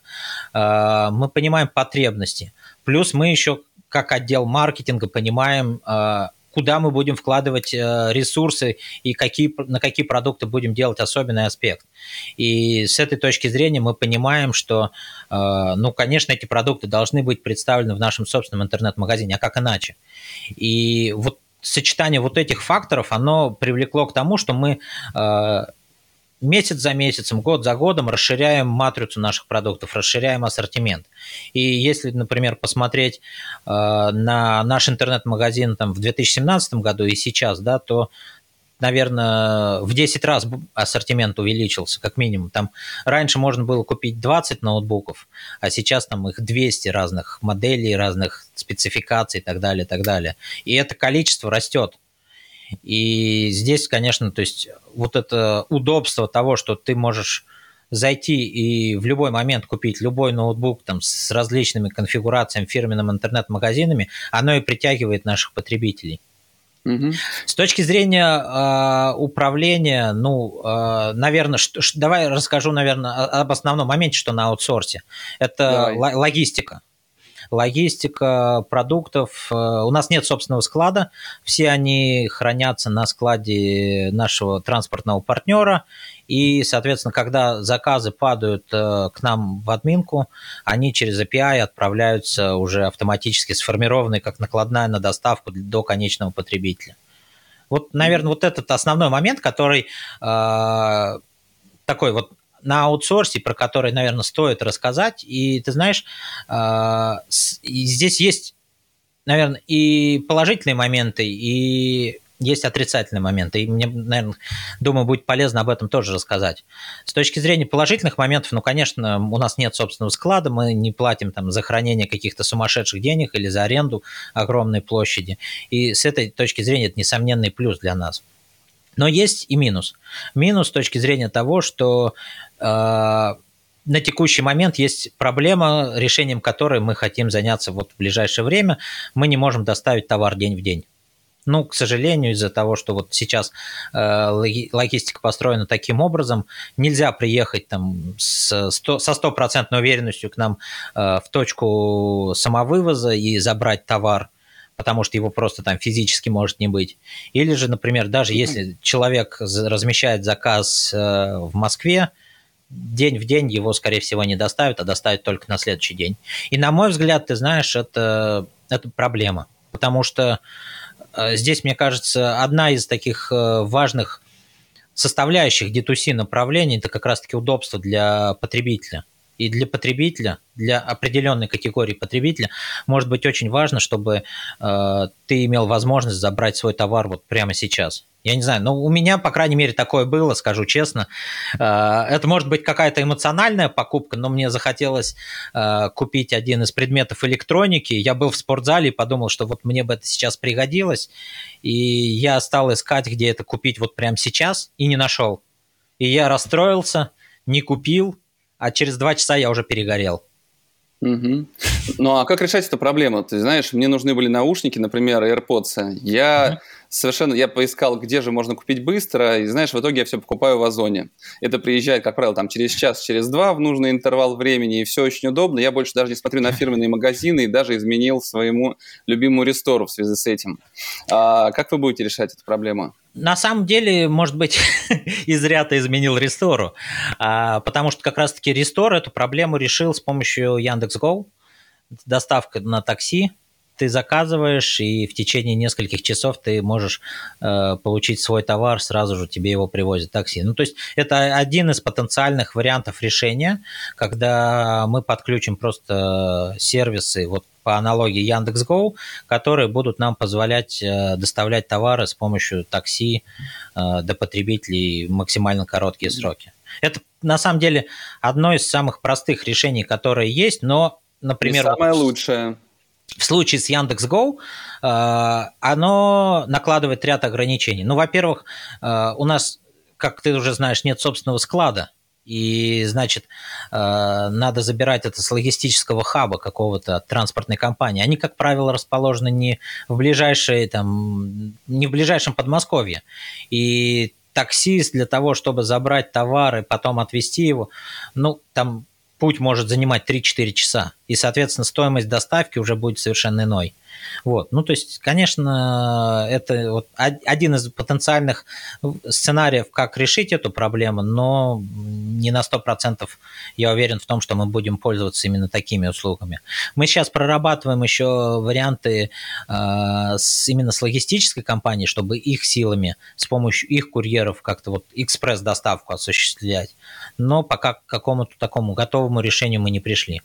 А, мы понимаем потребности. Плюс мы еще как отдел маркетинга понимаем, а, куда мы будем вкладывать а, ресурсы и какие, на какие продукты будем делать особенный аспект. И с этой точки зрения мы понимаем, что, ну, конечно, эти продукты должны быть представлены в нашем собственном интернет-магазине, а как иначе? И вот сочетание вот этих факторов, оно привлекло к тому, что мы месяц за месяцем, год за годом расширяем матрицу наших продуктов, расширяем ассортимент. И если, например, посмотреть э, на наш интернет-магазин там, в 2017 году и сейчас, да, то наверное, в 10 раз ассортимент увеличился, как минимум. Там раньше можно было купить 20 ноутбуков, а сейчас там их 200 разных моделей, разных спецификаций и так далее, и так далее. И это количество растет. И здесь, конечно, то есть вот это удобство того, что ты можешь зайти и в любой момент купить любой ноутбук там, с различными конфигурациями, фирменными интернет-магазинами, оно и притягивает наших потребителей. Угу. С точки зрения э, управления, ну, э, наверное, что, давай расскажу, наверное, об основном моменте, что на аутсорсе. Это логистика логистика продуктов. Э, у нас нет собственного склада, все они хранятся на складе нашего транспортного партнера, и, соответственно, когда заказы падают э, к нам в админку, они через API отправляются уже автоматически сформированные как накладная на доставку до конечного потребителя. Вот, наверное, вот этот основной момент, который э, такой вот на аутсорсе, про который, наверное, стоит рассказать. И ты знаешь, а, здесь есть, наверное, и положительные моменты, и есть отрицательные моменты. И мне, наверное, думаю, будет полезно об этом тоже рассказать. С точки зрения положительных моментов, ну, конечно, у нас нет собственного склада, мы не платим там за хранение каких-то сумасшедших денег или за аренду огромной площади. И с этой точки зрения это несомненный плюс для нас. Но есть и минус. Минус с точки зрения того, что э, на текущий момент есть проблема, решением которой мы хотим заняться вот в ближайшее время. Мы не можем доставить товар день в день. Ну, к сожалению, из-за того, что вот сейчас э, логистика построена таким образом, нельзя приехать там с 100, со стопроцентной уверенностью к нам э, в точку самовывоза и забрать товар потому что его просто там физически может не быть. Или же, например, даже если человек размещает заказ э, в Москве, день в день его, скорее всего, не доставят, а доставят только на следующий день. И, на мой взгляд, ты знаешь, это, это проблема, потому что э, здесь, мне кажется, одна из таких э, важных составляющих D2C направлений – это как раз-таки удобство для потребителя. И для потребителя, для определенной категории потребителя, может быть очень важно, чтобы э, ты имел возможность забрать свой товар вот прямо сейчас. Я не знаю, но у меня, по крайней мере, такое было, скажу честно. Э, это может быть какая-то эмоциональная покупка, но мне захотелось э, купить один из предметов электроники. Я был в спортзале и подумал, что вот мне бы это сейчас пригодилось. И я стал искать, где это купить вот прямо сейчас, и не нашел. И я расстроился, не купил, а через два часа я уже перегорел. Угу. Ну а как решать эту проблему? Ты знаешь, мне нужны были наушники, например, AirPods. Я угу совершенно, я поискал, где же можно купить быстро, и знаешь, в итоге я все покупаю в Озоне. Это приезжает, как правило, там через час, через два в нужный интервал времени, и все очень удобно. Я больше даже не смотрю на фирменные магазины и даже изменил своему любимому рестору в связи с этим. А как вы будете решать эту проблему? На самом деле, может быть, *laughs* и зря изменил Рестору, а, потому что как раз-таки Рестор эту проблему решил с помощью Яндекс.Го, доставка на такси, ты заказываешь, и в течение нескольких часов ты можешь э, получить свой товар, сразу же тебе его привозят такси. Ну, то есть это один из потенциальных вариантов решения, когда мы подключим просто сервисы, вот по аналогии Яндекс.Го, которые будут нам позволять э, доставлять товары с помощью такси э, до потребителей в максимально короткие сроки. Это на самом деле одно из самых простых решений, которые есть, но, например... И самое лучшее в случае с Яндекс.Го э, оно накладывает ряд ограничений. Ну, во-первых, э, у нас, как ты уже знаешь, нет собственного склада. И, значит, э, надо забирать это с логистического хаба какого-то транспортной компании. Они, как правило, расположены не в ближайшей, там, не в ближайшем Подмосковье. И таксист для того, чтобы забрать товар и потом отвезти его, ну, там путь может занимать 3-4 часа, и, соответственно, стоимость доставки уже будет совершенно иной. Вот. Ну, то есть, конечно, это вот один из потенциальных сценариев, как решить эту проблему, но не на 100% я уверен в том, что мы будем пользоваться именно такими услугами. Мы сейчас прорабатываем еще варианты э, с, именно с логистической компанией, чтобы их силами, с помощью их курьеров как-то вот экспресс-доставку осуществлять. Но пока к какому-то такому готовому решению мы не пришли.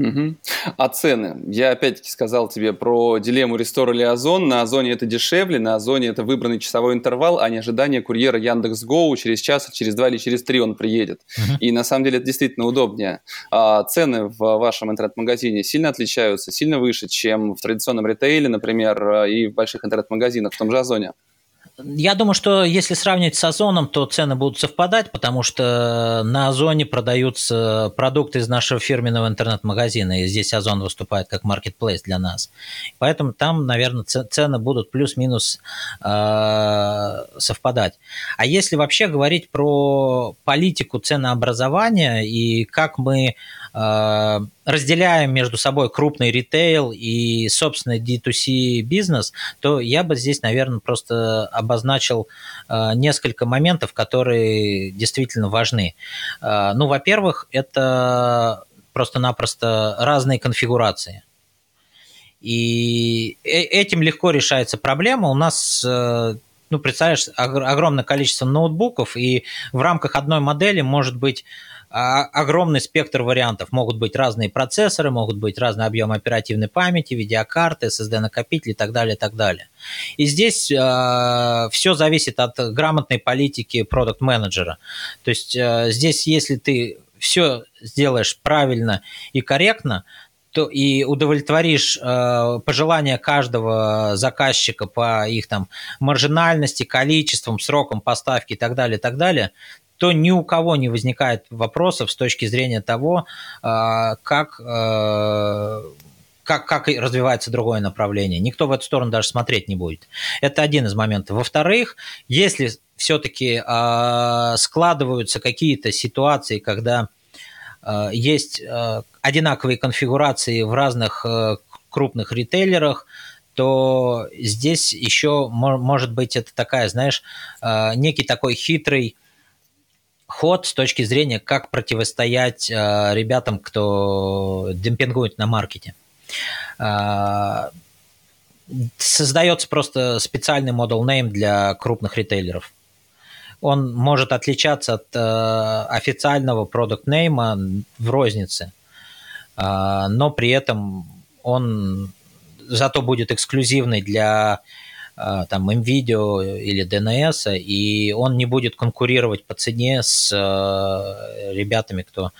Угу. А цены? Я опять-таки сказал тебе про дилемму Рестор или Озон. На Озоне это дешевле, на Озоне это выбранный часовой интервал, а не ожидание курьера Яндекс.Гоу через час, через два или через три он приедет. Угу. И на самом деле это действительно удобнее. А цены в вашем интернет-магазине сильно отличаются, сильно выше, чем в традиционном ритейле, например, и в больших интернет-магазинах в том же Озоне? Я думаю, что если сравнивать с Озоном, то цены будут совпадать, потому что на Озоне продаются продукты из нашего фирменного интернет-магазина, и здесь Озон выступает как маркетплейс для нас. Поэтому там, наверное, цены будут плюс-минус э, совпадать. А если вообще говорить про политику ценообразования и как мы э, разделяем между собой крупный ритейл и собственный D2C бизнес, то я бы здесь, наверное, просто обозначил э, несколько моментов, которые действительно важны. Э, ну, во-первых, это просто-напросто разные конфигурации. И э, этим легко решается проблема. У нас ну, представляешь, огромное количество ноутбуков, и в рамках одной модели может быть огромный спектр вариантов. Могут быть разные процессоры, могут быть разные объемы оперативной памяти, видеокарты, SSD-накопители и так далее, и так далее. И здесь э, все зависит от грамотной политики продукт-менеджера. То есть э, здесь, если ты все сделаешь правильно и корректно, то и удовлетворишь э, пожелания каждого заказчика по их там маржинальности, количествам, срокам поставки и так далее, и так далее, то ни у кого не возникает вопросов с точки зрения того, а, как а, как, как развивается другое направление. Никто в эту сторону даже смотреть не будет. Это один из моментов. Во-вторых, если все-таки э, складываются какие-то ситуации, когда есть одинаковые конфигурации в разных крупных ритейлерах, то здесь еще может быть это такая, знаешь, некий такой хитрый ход с точки зрения, как противостоять э, ребятам, кто демпингует на маркете. Э, создается просто специальный model name для крупных ритейлеров. он может отличаться от э, официального продукт нейма в рознице, э, но при этом он зато будет эксклюзивный для там MVideo или DNS, и он не будет конкурировать по цене с э, ребятами, кто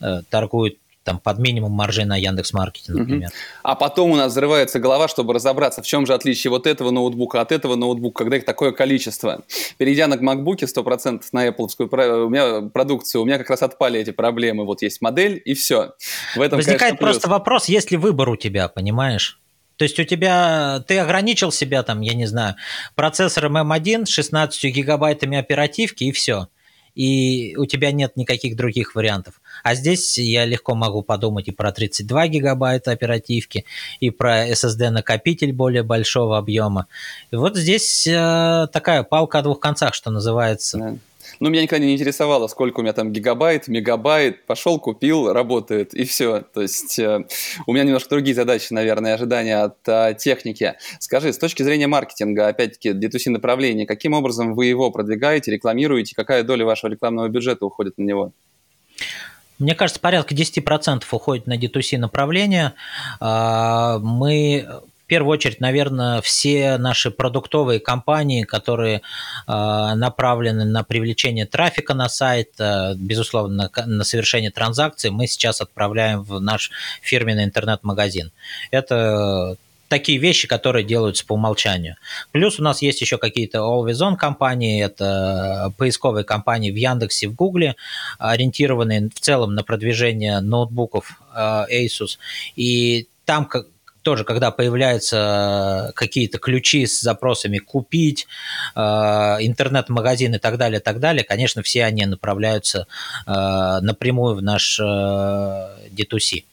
э, торгует там под минимум маржи на Яндекс Маркете, например. Угу. А потом у нас взрывается голова, чтобы разобраться, в чем же отличие вот этого ноутбука от этого ноутбука, когда их такое количество. Перейдя на MacBook 100% на Apple у меня продукцию, у меня как раз отпали эти проблемы. Вот есть модель, и все. В этом, Возникает конечно, просто вопрос, есть ли выбор у тебя, понимаешь? То есть у тебя, ты ограничил себя там, я не знаю, процессором M1 с 16 гигабайтами оперативки и все и у тебя нет никаких других вариантов. А здесь я легко могу подумать и про 32 гигабайта оперативки, и про SSD-накопитель более большого объема. И вот здесь э, такая палка о двух концах, что называется. Да. Ну, меня никогда не интересовало, сколько у меня там гигабайт, мегабайт. Пошел, купил, работает, и все. То есть э, у меня немножко другие задачи, наверное, ожидания от э, техники. Скажи, с точки зрения маркетинга, опять-таки, D2C направления, каким образом вы его продвигаете, рекламируете, какая доля вашего рекламного бюджета уходит на него? Мне кажется, порядка 10% уходит на D2C направление. А, мы в первую очередь, наверное, все наши продуктовые компании, которые э, направлены на привлечение трафика на сайт, э, безусловно, на, на совершение транзакций, мы сейчас отправляем в наш фирменный интернет-магазин. Это такие вещи, которые делаются по умолчанию. Плюс у нас есть еще какие-то Always On компании, это поисковые компании в Яндексе, в Гугле, ориентированные в целом на продвижение ноутбуков э, Asus. И там как тоже, когда появляются какие-то ключи с запросами «купить», э, интернет-магазин и так далее, так далее, конечно, все они направляются э, напрямую в наш э, D2C.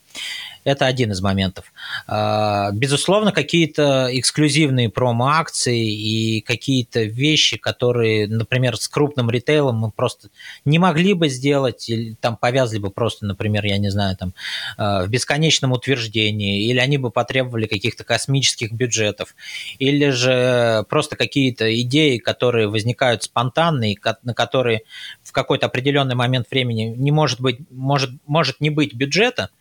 Это один из моментов. А, безусловно, какие-то эксклюзивные промо-акции и какие-то вещи, которые, например, с крупным ритейлом мы просто не могли бы сделать, или там повязли бы просто, например, я не знаю, там а, в бесконечном утверждении, или они бы потребовали каких-то космических бюджетов, или же просто какие-то идеи, которые возникают спонтанно и на которые в какой-то определенный момент времени не может быть, может, может не быть бюджета –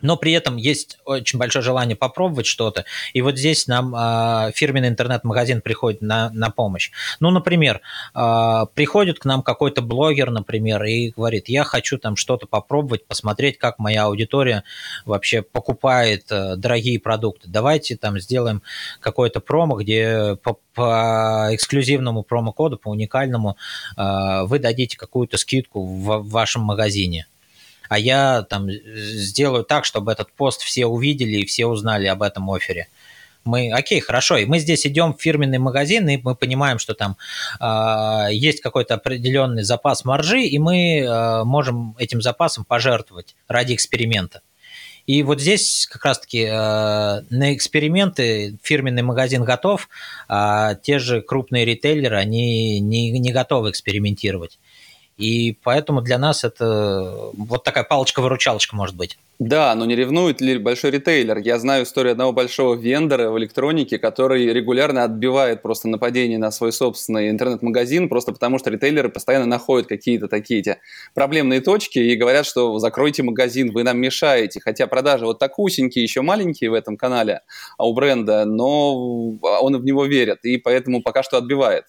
но при этом есть очень большое желание попробовать что-то. И вот здесь нам э, фирменный интернет-магазин приходит на, на помощь. Ну, например, э, приходит к нам какой-то блогер, например, и говорит, я хочу там что-то попробовать, посмотреть, как моя аудитория вообще покупает э, дорогие продукты. Давайте там сделаем какой-то промо, где по, по эксклюзивному промокоду, по уникальному, э, вы дадите какую-то скидку в, в вашем магазине а я там сделаю так, чтобы этот пост все увидели и все узнали об этом офере. Мы, окей, хорошо, и мы здесь идем в фирменный магазин, и мы понимаем, что там э, есть какой-то определенный запас маржи, и мы э, можем этим запасом пожертвовать ради эксперимента. И вот здесь как раз-таки э, на эксперименты фирменный магазин готов, а те же крупные ритейлеры, они не, не готовы экспериментировать. И поэтому для нас это вот такая палочка-выручалочка может быть. Да, но не ревнует ли большой ритейлер? Я знаю историю одного большого вендора в электронике, который регулярно отбивает просто нападение на свой собственный интернет-магазин, просто потому что ритейлеры постоянно находят какие-то такие те проблемные точки и говорят, что закройте магазин, вы нам мешаете. Хотя продажи вот такусенькие, еще маленькие в этом канале а у бренда, но он в него верит и поэтому пока что отбивает.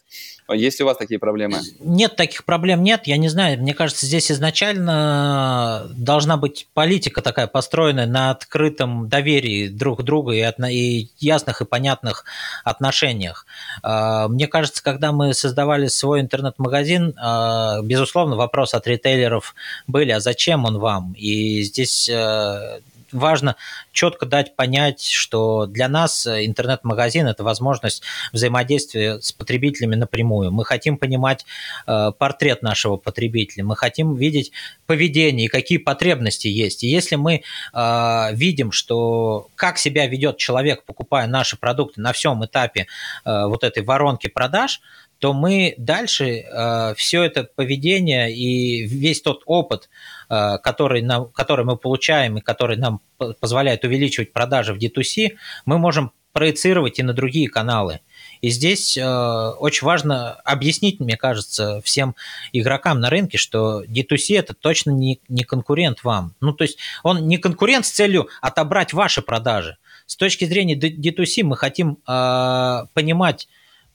Есть ли у вас такие проблемы? Нет, таких проблем нет. Я не знаю, мне кажется, здесь изначально должна быть политика такая построенная на открытом доверии друг к другу и, от, и ясных и понятных отношениях. А, мне кажется, когда мы создавали свой интернет-магазин, а, безусловно, вопрос от ритейлеров были, а зачем он вам? И здесь э, важно четко дать понять, что для нас интернет-магазин – это возможность взаимодействия с потребителями напрямую. Мы хотим понимать э, портрет нашего потребителя, мы хотим видеть поведение и какие потребности есть. И если мы э, видим, что как себя ведет человек, покупая наши продукты на всем этапе э, вот этой воронки продаж, то мы дальше э, все это поведение и весь тот опыт, который, нам, который мы получаем и который нам позволяет увеличивать продажи в D2C, мы можем проецировать и на другие каналы. И здесь э, очень важно объяснить, мне кажется, всем игрокам на рынке, что D2C это точно не, не конкурент вам. Ну, то есть он не конкурент с целью отобрать ваши продажи. С точки зрения D2C мы хотим э, понимать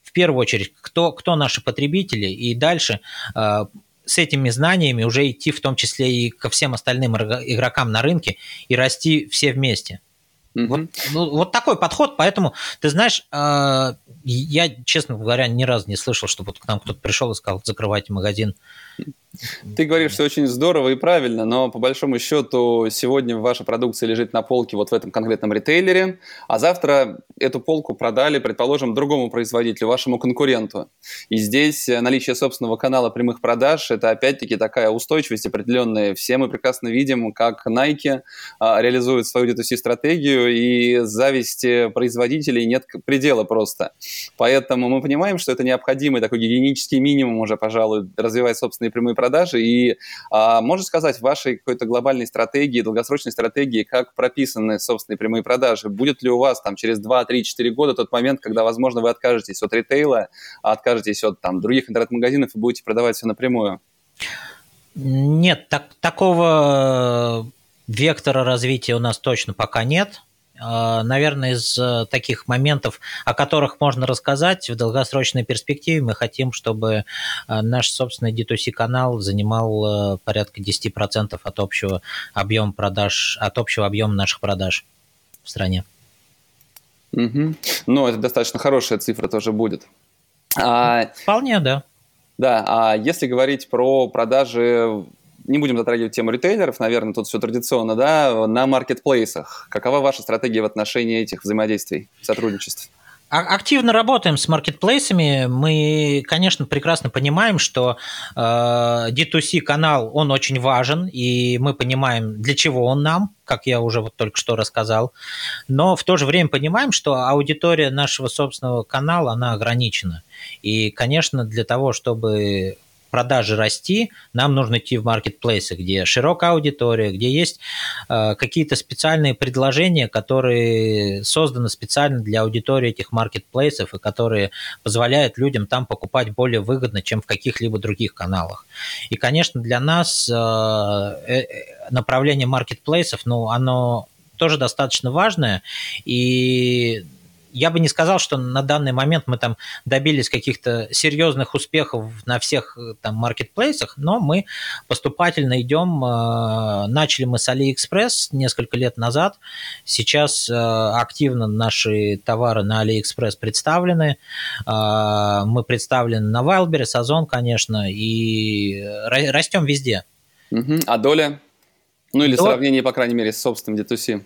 в первую очередь, кто, кто наши потребители, и дальше э, с этими знаниями уже идти в том числе и ко всем остальным игрокам на рынке и расти все вместе. Mm-hmm. Вот, ну, вот такой подход, поэтому, ты знаешь, э, я, честно говоря, ни разу не слышал, чтобы вот к нам кто-то пришел и сказал, закрывайте магазин. Ты говоришь, что очень здорово и правильно, но по большому счету сегодня ваша продукция лежит на полке вот в этом конкретном ритейлере, а завтра эту полку продали, предположим, другому производителю, вашему конкуренту. И здесь наличие собственного канала прямых продаж – это опять-таки такая устойчивость определенная. Все мы прекрасно видим, как Nike а, реализует свою D2C-стратегию, и зависти производителей нет предела просто. Поэтому мы понимаем, что это необходимый такой гигиенический минимум уже, пожалуй, развивать собственные прямые продажи. И а, можешь сказать, в вашей какой-то глобальной стратегии, долгосрочной стратегии, как прописаны собственные прямые продажи? Будет ли у вас там через 2, 3, 4 года тот момент, когда, возможно, вы откажетесь от ритейла, откажетесь от там, других интернет-магазинов и будете продавать все напрямую? Нет, так, такого вектора развития у нас точно пока нет. А, наверное, из э, таких моментов, о которых можно рассказать в долгосрочной перспективе, мы хотим, чтобы э, наш собственный D2C-канал занимал э, порядка 10% от общего объема продаж, от общего объема наших продаж в стране. Угу. Ну, это достаточно хорошая цифра тоже будет. А... Вполне, да. Да, а если говорить про продажи не будем затрагивать тему ритейлеров, наверное, тут все традиционно, да, на маркетплейсах. Какова ваша стратегия в отношении этих взаимодействий, сотрудничеств? А, активно работаем с маркетплейсами. Мы, конечно, прекрасно понимаем, что э, D2C канал, он очень важен, и мы понимаем, для чего он нам, как я уже вот только что рассказал. Но в то же время понимаем, что аудитория нашего собственного канала, она ограничена. И, конечно, для того, чтобы продажи расти, нам нужно идти в маркетплейсы, где широкая аудитория, где есть э, какие-то специальные предложения, которые созданы специально для аудитории этих маркетплейсов и которые позволяют людям там покупать более выгодно, чем в каких-либо других каналах. И, конечно, для нас э, э, направление маркетплейсов, ну, оно тоже достаточно важное, и я бы не сказал, что на данный момент мы там добились каких-то серьезных успехов на всех э, там маркетплейсах, но мы поступательно идем. Э, начали мы с AliExpress несколько лет назад. Сейчас э, активно наши товары на AliExpress представлены. Мы представлены на Wildberries, Озон, конечно, и растем везде. А доля? Ну или До... сравнение, по крайней мере, с собственным D2C?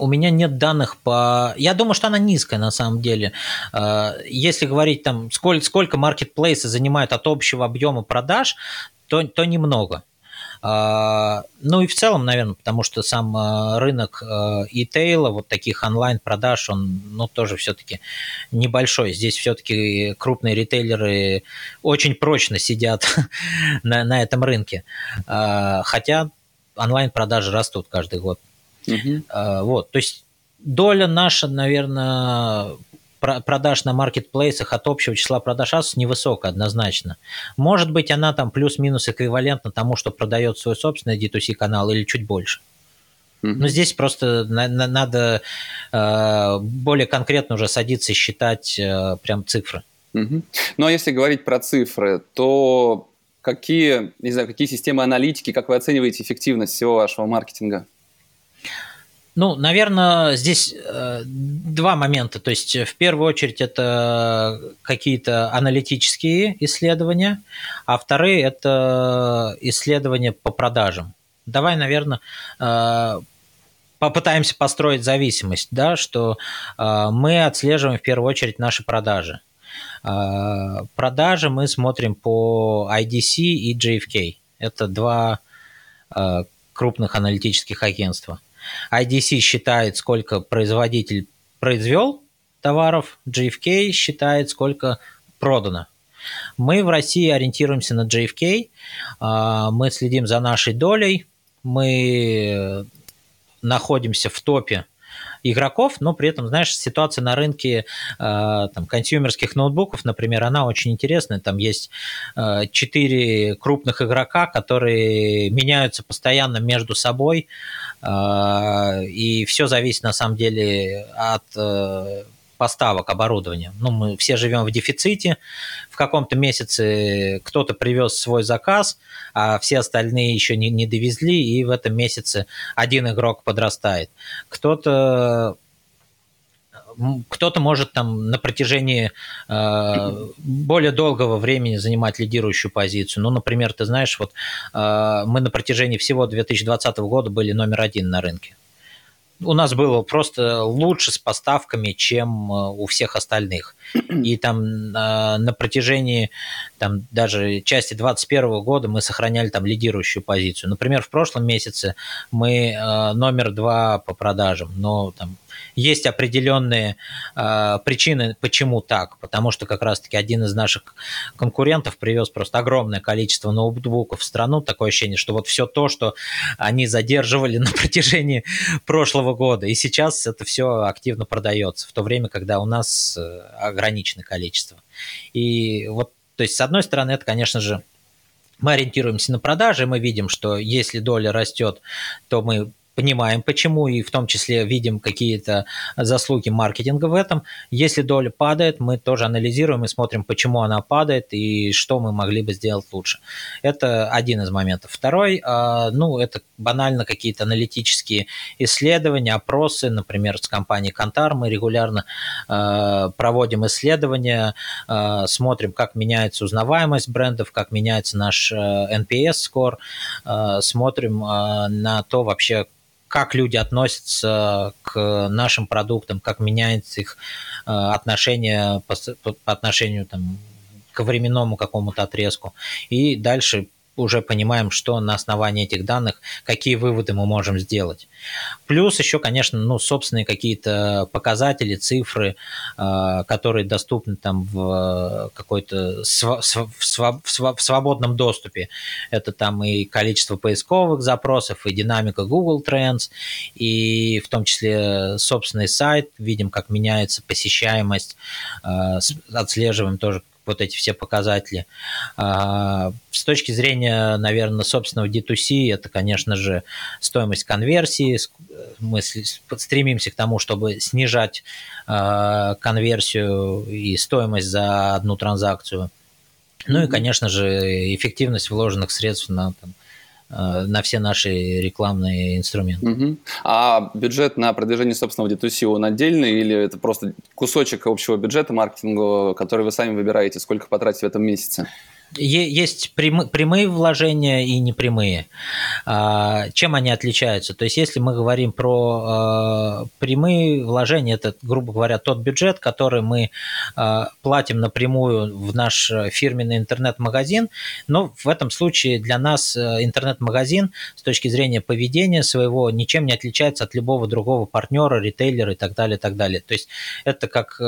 У меня нет данных по... Я думаю, что она низкая на самом деле. А, если говорить там, сколько, сколько маркетплейсы занимают от общего объема продаж, то, то немного. А, ну и в целом, наверное, потому что сам а, рынок e-тейла, вот таких онлайн-продаж, он ну, тоже все-таки небольшой. Здесь все-таки крупные ритейлеры очень прочно сидят *laughs* на, на этом рынке. Хотя онлайн-продажи растут каждый год. Угу. Вот, то есть доля наша, наверное, продаж на маркетплейсах от общего числа продаж Asus невысокая однозначно. Может быть, она там плюс-минус эквивалентна тому, что продает свой собственный D2C канал или чуть больше. Mm-hmm. Но здесь просто на, на, надо э, более конкретно уже садиться и считать э, прям цифры. Mm-hmm. Ну а если говорить про цифры, то какие, не знаю, какие системы аналитики, как вы оцениваете эффективность всего вашего маркетинга? Ну, наверное, здесь э, два момента. То есть, в первую очередь, это какие-то аналитические исследования, а вторые – это исследования по продажам. Давай, наверное, э, попытаемся построить зависимость, да, что э, мы отслеживаем в первую очередь наши продажи. Э, продажи мы смотрим по IDC и JFK. Это два э, крупных аналитических агентства – IDC считает, сколько производитель произвел товаров, GFK считает, сколько продано. Мы в России ориентируемся на JFK, а, мы следим за нашей долей, мы находимся в топе игроков, но при этом, знаешь, ситуация на рынке там, консюмерских ноутбуков, например, она очень интересная. Там есть четыре крупных игрока, которые меняются постоянно между собой, и все зависит на самом деле от поставок оборудования. Ну, мы все живем в дефиците. В каком-то месяце кто-то привез свой заказ, а все остальные еще не, не довезли, и в этом месяце один игрок подрастает. Кто-то кто-то может там на протяжении э, более долгого времени занимать лидирующую позицию. Ну, например, ты знаешь, вот э, мы на протяжении всего 2020 года были номер один на рынке у нас было просто лучше с поставками, чем э, у всех остальных. *clears throat* И там э, на протяжении там, даже части 2021 года мы сохраняли там лидирующую позицию. Например, в прошлом месяце мы э, номер два по продажам, но там есть определенные э, причины, почему так. Потому что как раз-таки один из наших конкурентов привез просто огромное количество ноутбуков в страну. Такое ощущение, что вот все то, что они задерживали *laughs* на протяжении прошлого года. И сейчас это все активно продается, в то время, когда у нас э, ограниченное количество. И вот, то есть, с одной стороны, это, конечно же, мы ориентируемся на продажи, мы видим, что если доля растет, то мы понимаем, почему, и в том числе видим какие-то заслуги маркетинга в этом. Если доля падает, мы тоже анализируем и смотрим, почему она падает и что мы могли бы сделать лучше. Это один из моментов. Второй, а, ну, это банально какие-то аналитические исследования, опросы, например, с компанией Кантар мы регулярно а, проводим исследования, а, смотрим, как меняется узнаваемость брендов, как меняется наш NPS-скор, смотрим на то вообще, как люди относятся к нашим продуктам, как меняется их э, отношение по, по отношению там, к временному какому-то отрезку. И дальше уже понимаем, что на основании этих данных, какие выводы мы можем сделать. Плюс еще, конечно, ну, собственные какие-то показатели, цифры, э, которые доступны там в какой-то св- св- в свободном доступе. Это там и количество поисковых запросов, и динамика Google Trends, и в том числе собственный сайт, видим, как меняется посещаемость, э, отслеживаем тоже вот эти все показатели. А, с точки зрения, наверное, собственного D2C, это, конечно же, стоимость конверсии. Мы стремимся к тому, чтобы снижать а, конверсию и стоимость за одну транзакцию. Ну и, конечно же, эффективность вложенных средств на там, на все наши рекламные инструменты. Угу. А бюджет на продвижение собственного D2C, он отдельный или это просто кусочек общего бюджета маркетингового, который вы сами выбираете, сколько потратить в этом месяце? Есть прямые вложения и непрямые. А, чем они отличаются? То есть, если мы говорим про а, прямые вложения, это, грубо говоря, тот бюджет, который мы а, платим напрямую в наш фирменный интернет-магазин, но в этом случае для нас интернет-магазин с точки зрения поведения своего ничем не отличается от любого другого партнера, ритейлера и так далее, и так далее. То есть, это как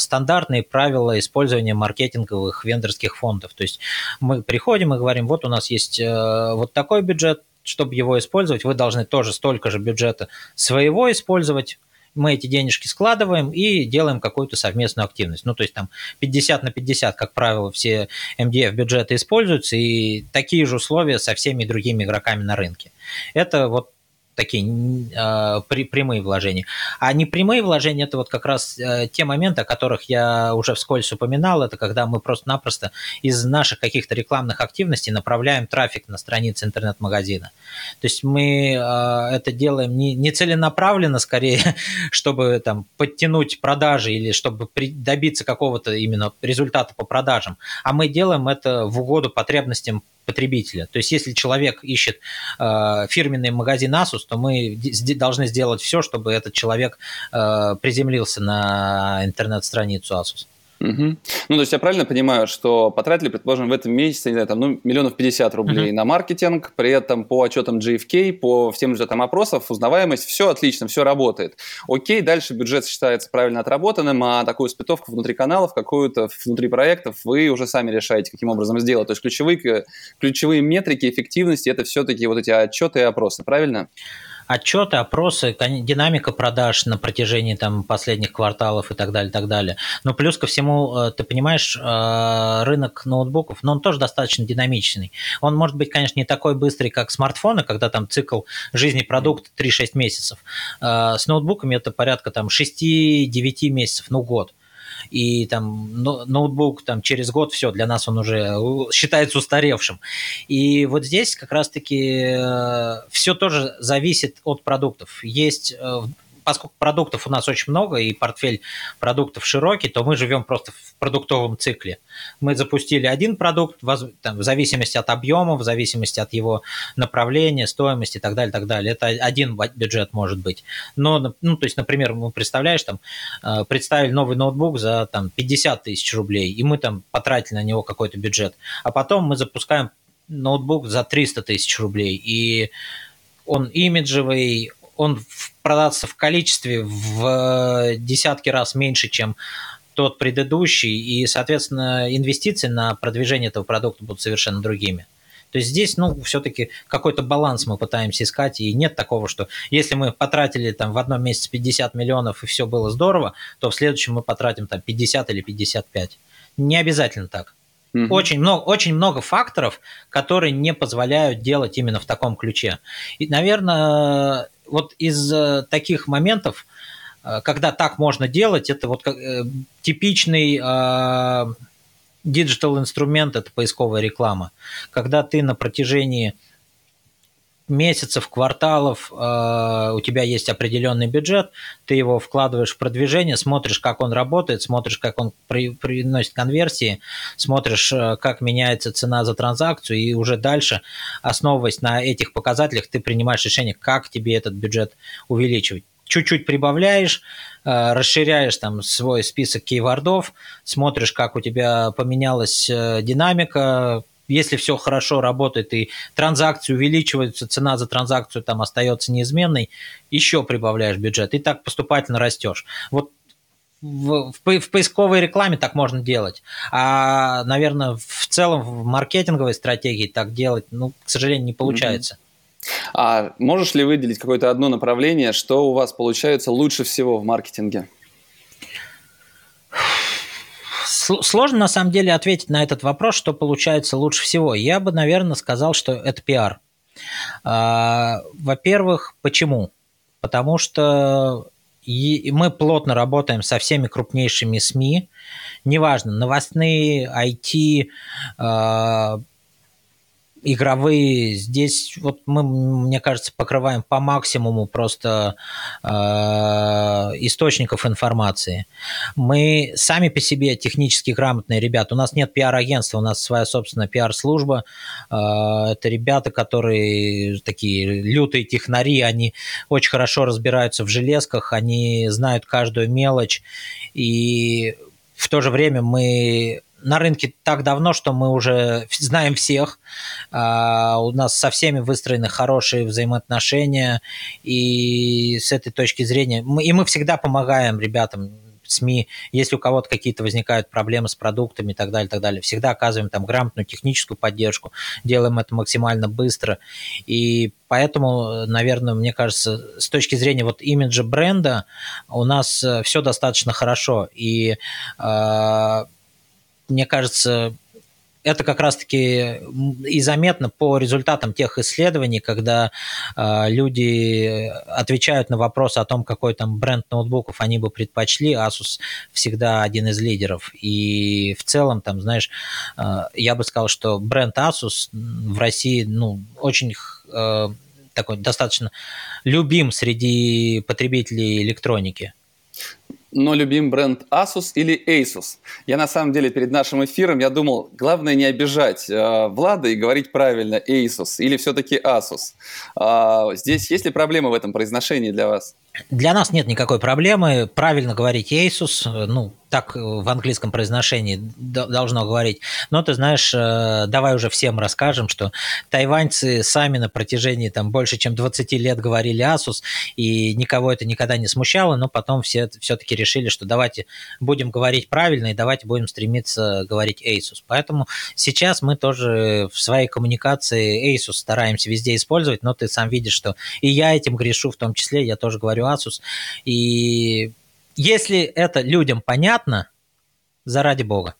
стандартные правила использования маркетинговых вендорских фондов. То есть, мы приходим и говорим, вот у нас есть э, вот такой бюджет, чтобы его использовать, вы должны тоже столько же бюджета своего использовать, мы эти денежки складываем и делаем какую-то совместную активность. Ну, то есть там 50 на 50, как правило, все MDF бюджеты используются, и такие же условия со всеми другими игроками на рынке. Это вот такие э, прямые вложения. А непрямые вложения это вот как раз э, те моменты, о которых я уже вскользь упоминал. Это когда мы просто-напросто из наших каких-то рекламных активностей направляем трафик на страницы интернет-магазина. То есть мы э, это делаем не, не целенаправленно, скорее, *laughs* чтобы там подтянуть продажи или чтобы при, добиться какого-то именно результата по продажам, а мы делаем это в угоду потребностям потребителя. То есть, если человек ищет э, фирменный магазин Asus, то мы должны сделать все, чтобы этот человек э, приземлился на интернет-страницу Asus. Угу. Ну, то есть я правильно понимаю, что потратили, предположим, в этом месяце, не знаю, там, ну, миллионов пятьдесят рублей угу. на маркетинг, при этом по отчетам GFK, по всем результатам опросов, узнаваемость, все отлично, все работает. Окей, дальше бюджет считается правильно отработанным, а такую спитовку внутри каналов, какую-то внутри проектов вы уже сами решаете, каким образом сделать. То есть ключевые, ключевые метрики эффективности – это все-таки вот эти отчеты и опросы, правильно? Отчеты, опросы, динамика продаж на протяжении там последних кварталов и так далее, так далее. Но плюс ко всему, э, ты понимаешь, э, рынок ноутбуков, но он тоже достаточно динамичный. Он может быть, конечно, не такой быстрый, как смартфоны, когда там цикл жизни продукта 3-6 месяцев. Э, с ноутбуками это порядка там 6-9 месяцев, ну год и там ноутбук там через год все для нас он уже считается устаревшим. И вот здесь как раз-таки э, все тоже зависит от продуктов. Есть э, поскольку продуктов у нас очень много и портфель продуктов широкий, то мы живем просто в продуктовом цикле. Мы запустили один продукт там, в зависимости от объема, в зависимости от его направления, стоимости и так далее, так далее. Это один бюджет может быть. Но, ну, то есть, например, мы представляешь, там, э, представили новый ноутбук за там, 50 тысяч рублей, и мы там потратили на него какой-то бюджет. А потом мы запускаем ноутбук за 300 тысяч рублей, и он имиджевый, он продаться в количестве в э, десятки раз меньше, чем тот предыдущий, и, соответственно, инвестиции на продвижение этого продукта будут совершенно другими. То есть здесь, ну, все-таки какой-то баланс мы пытаемся искать, и нет такого, что если мы потратили там в одном месяце 50 миллионов и все было здорово, то в следующем мы потратим там 50 или 55. Не обязательно так. Угу. Очень, много, очень много факторов, которые не позволяют делать именно в таком ключе. И, наверное, вот из э, таких моментов, э, когда так можно делать, это вот э, типичный digital инструмент, это поисковая реклама. Когда ты на протяжении месяцев, кварталов, э, у тебя есть определенный бюджет, ты его вкладываешь в продвижение, смотришь, как он работает, смотришь, как он при, приносит конверсии, смотришь, э, как меняется цена за транзакцию, и уже дальше, основываясь на этих показателях, ты принимаешь решение, как тебе этот бюджет увеличивать. Чуть-чуть прибавляешь, э, расширяешь там свой список кейвордов, смотришь, как у тебя поменялась динамика, если все хорошо работает и транзакции увеличиваются, цена за транзакцию там остается неизменной, еще прибавляешь бюджет и так поступательно растешь. Вот в, в, в поисковой рекламе так можно делать. А, наверное, в целом в маркетинговой стратегии так делать, ну, к сожалению, не получается. А можешь ли выделить какое-то одно направление, что у вас получается лучше всего в маркетинге? Сложно на самом деле ответить на этот вопрос, что получается лучше всего. Я бы, наверное, сказал, что это пиар. А, во-первых, почему? Потому что мы плотно работаем со всеми крупнейшими СМИ, неважно, новостные, IT, игровые. Здесь вот мы, мне кажется, покрываем по максимуму просто э, источников информации. Мы сами по себе технически грамотные ребята. У нас нет пиар-агентства, у нас своя собственная пиар-служба. Э, это ребята, которые такие лютые технари, они очень хорошо разбираются в железках, они знают каждую мелочь. И в то же время мы на рынке так давно, что мы уже знаем всех. А, у нас со всеми выстроены хорошие взаимоотношения. И с этой точки зрения... Мы, и мы всегда помогаем ребятам, СМИ, если у кого-то какие-то возникают проблемы с продуктами и так далее, так далее, всегда оказываем там грамотную техническую поддержку, делаем это максимально быстро. И поэтому, наверное, мне кажется, с точки зрения вот имиджа бренда у нас э, все достаточно хорошо. И э, мне кажется, это как раз-таки и заметно по результатам тех исследований, когда э, люди отвечают на вопросы о том, какой там бренд ноутбуков они бы предпочли. Asus всегда один из лидеров. И в целом, там, знаешь, э, я бы сказал, что бренд Asus в России, ну, очень э, такой достаточно любим среди потребителей электроники но любим бренд Asus или Asus. Я на самом деле перед нашим эфиром я думал, главное не обижать э, Влада и говорить правильно Asus или все-таки Asus. Э, здесь есть ли проблемы в этом произношении для вас? Для нас нет никакой проблемы. Правильно говорить Asus. Ну, так в английском произношении должно говорить. Но ты знаешь, э, давай уже всем расскажем, что тайваньцы сами на протяжении там больше чем 20 лет говорили Asus, и никого это никогда не смущало, но потом все все-таки решили, что давайте будем говорить правильно и давайте будем стремиться говорить Asus. Поэтому сейчас мы тоже в своей коммуникации Asus стараемся везде использовать, но ты сам видишь, что и я этим грешу в том числе, я тоже говорю Asus, и если это людям понятно, заради бога.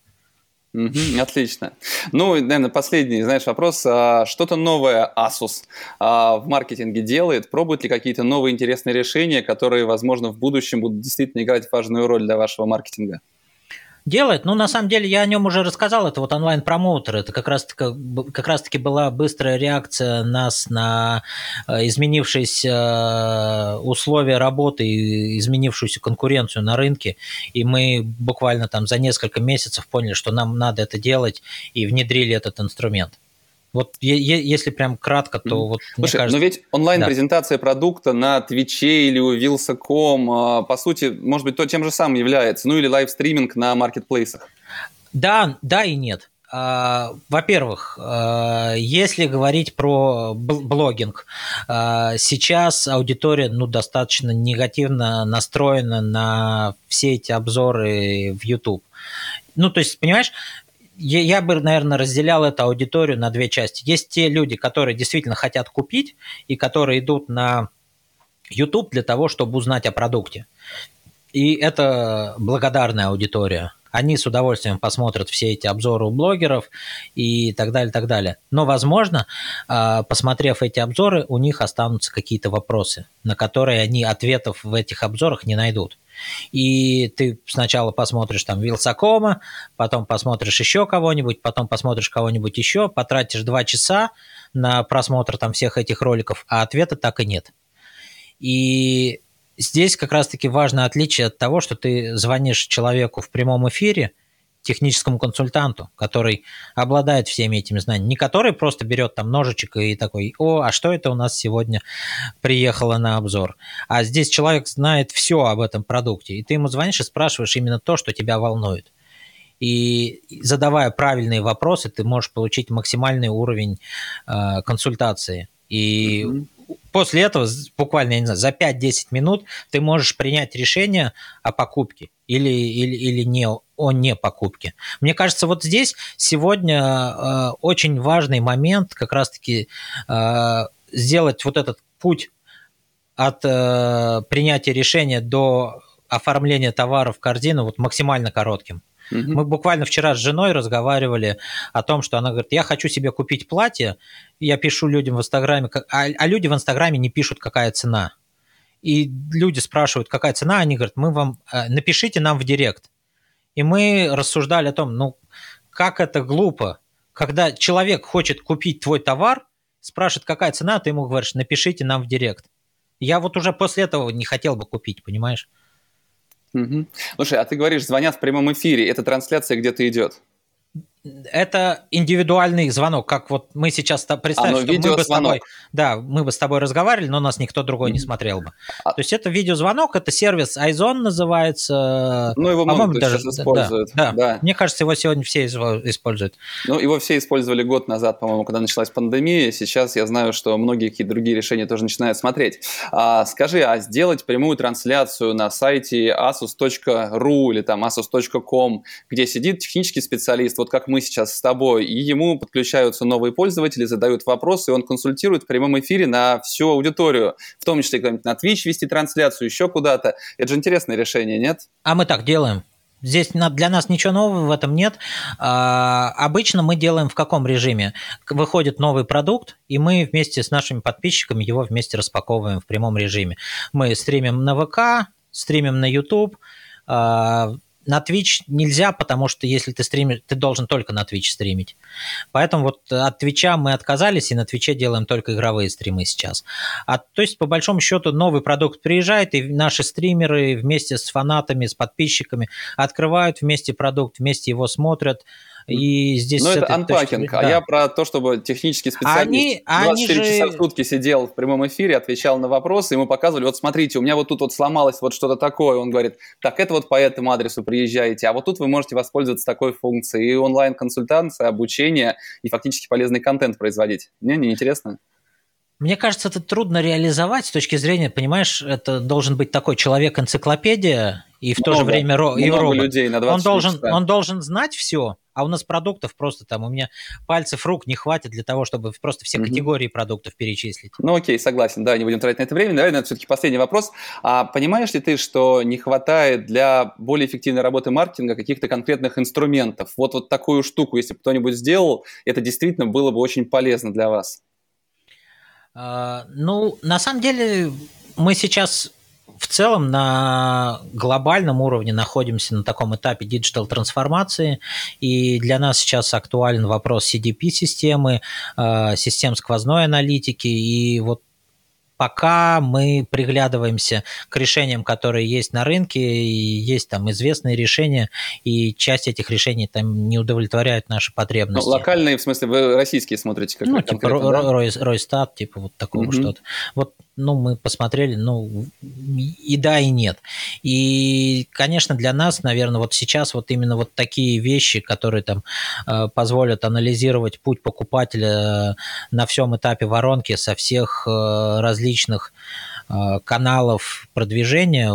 Угу, отлично. Ну, наверное, последний, знаешь, вопрос. А, что-то новое Asus а, в маркетинге делает? Пробует ли какие-то новые интересные решения, которые, возможно, в будущем будут действительно играть важную роль для вашего маркетинга? Делает. Ну, на самом деле, я о нем уже рассказал. Это вот онлайн-промоутер. Это как раз-таки, как раз-таки была быстрая реакция нас на э, изменившиеся э, условия работы и изменившуюся конкуренцию на рынке. И мы буквально там за несколько месяцев поняли, что нам надо это делать и внедрили этот инструмент. Вот если прям кратко, то вот Слушай, кажется... но ведь онлайн-презентация да. продукта на Твиче или у Wylsacom, а, по сути, может быть, то тем же самым является, ну или livestreaming на маркетплейсах. Да, да и нет. А, во-первых, а, если говорить про блогинг, сейчас аудитория ну, достаточно негативно настроена на все эти обзоры в YouTube. Ну, то есть, понимаешь, я, я бы, наверное, разделял эту аудиторию на две части. Есть те люди, которые действительно хотят купить и которые идут на YouTube для того, чтобы узнать о продукте. И это благодарная аудитория. Они с удовольствием посмотрят все эти обзоры у блогеров и так далее, так далее. Но, возможно, а, посмотрев эти обзоры, у них останутся какие-то вопросы, на которые они ответов в этих обзорах не найдут. И ты сначала посмотришь там Вилсакома, потом посмотришь еще кого-нибудь, потом посмотришь кого-нибудь еще, потратишь два часа на просмотр там всех этих роликов, а ответа так и нет. И здесь как раз-таки важное отличие от того, что ты звонишь человеку в прямом эфире – техническому консультанту, который обладает всеми этими знаниями, не который просто берет там ножичек и такой, о, а что это у нас сегодня приехало на обзор, а здесь человек знает все об этом продукте, и ты ему звонишь и спрашиваешь именно то, что тебя волнует. И задавая правильные вопросы, ты можешь получить максимальный уровень э, консультации. И mm-hmm после этого, буквально, я не знаю, за 5-10 минут ты можешь принять решение о покупке или, или, или не, о не покупке. Мне кажется, вот здесь сегодня э, очень важный момент как раз-таки э, сделать вот этот путь от э, принятия решения до оформления товара в корзину вот максимально коротким. Угу. Мы буквально вчера с женой разговаривали о том, что она говорит, я хочу себе купить платье, я пишу людям в Инстаграме, а, а люди в Инстаграме не пишут, какая цена. И люди спрашивают, какая цена, они говорят, мы вам, э, напишите нам в директ. И мы рассуждали о том, ну, как это глупо, когда человек хочет купить твой товар, спрашивает, какая цена, ты ему говоришь, напишите нам в директ. Я вот уже после этого не хотел бы купить, понимаешь? Угу. Слушай, а ты говоришь, звонят в прямом эфире, эта трансляция где-то идет? Это индивидуальный звонок, как вот мы сейчас представим, а, ну, что мы бы с тобой, да, мы бы с тобой разговаривали, но нас никто другой не смотрел бы. А... То есть это видеозвонок, это сервис Айзон называется. Ну его много даже используют. Да, да. да, мне кажется, его сегодня все используют. Ну его все использовали год назад, по-моему, когда началась пандемия. Сейчас я знаю, что многие какие-то другие решения тоже начинают смотреть. А, скажи, а сделать прямую трансляцию на сайте asus.ru или там asus.com, где сидит технический специалист, вот как мы мы сейчас с тобой, и ему подключаются новые пользователи, задают вопросы, и он консультирует в прямом эфире на всю аудиторию, в том числе на Twitch вести трансляцию, еще куда-то. Это же интересное решение, нет? А мы так делаем. Здесь для нас ничего нового в этом нет. А, обычно мы делаем в каком режиме? Выходит новый продукт, и мы вместе с нашими подписчиками его вместе распаковываем в прямом режиме. Мы стримим на ВК, стримим на YouTube, на Twitch нельзя, потому что если ты стримишь, ты должен только на Twitch стримить. Поэтому вот от Twitch мы отказались, и на Twitch делаем только игровые стримы сейчас. А, то есть, по большому счету, новый продукт приезжает, и наши стримеры вместе с фанатами, с подписчиками открывают вместе продукт, вместе его смотрят, И здесь Но это анпакинг, а я про то, чтобы технический специалист они, 24 они часа в сутки сидел в прямом эфире, отвечал на вопросы, ему показывали, вот смотрите, у меня вот тут вот сломалось вот что-то такое, он говорит, так, это вот по этому адресу приезжаете, а вот тут вы можете воспользоваться такой функцией, и онлайн-консультация, обучение, и фактически полезный контент производить. Мне не интересно? Мне кажется, это трудно реализовать с точки зрения, понимаешь, это должен быть такой человек-энциклопедия и в много, то же время ро- и робот. людей на он должен, часа. он должен знать все, а у нас продуктов просто там, у меня пальцев рук не хватит для того, чтобы просто все mm-hmm. категории продуктов перечислить. Ну окей, согласен, да, не будем тратить на это время. Наверное, все-таки последний вопрос. А понимаешь ли ты, что не хватает для более эффективной работы маркетинга каких-то конкретных инструментов? Вот, вот такую штуку, если бы кто-нибудь сделал, это действительно было бы очень полезно для вас. А, ну, на самом деле, мы сейчас в целом на глобальном уровне находимся на таком этапе digital трансформации, и для нас сейчас актуален вопрос CDP-системы, а, систем сквозной аналитики, и вот пока мы приглядываемся к решениям, которые есть на рынке, и есть там известные решения, и часть этих решений там не удовлетворяют наши потребности. Ну, локальные, в смысле, вы российские смотрите? Как ну, типа да? Ройстат, типа вот такого угу. что-то. Вот ну, мы посмотрели, ну, и да, и нет. И, конечно, для нас, наверное, вот сейчас вот именно вот такие вещи, которые там э, позволят анализировать путь покупателя на всем этапе воронки со всех э, различных э, каналов продвижения,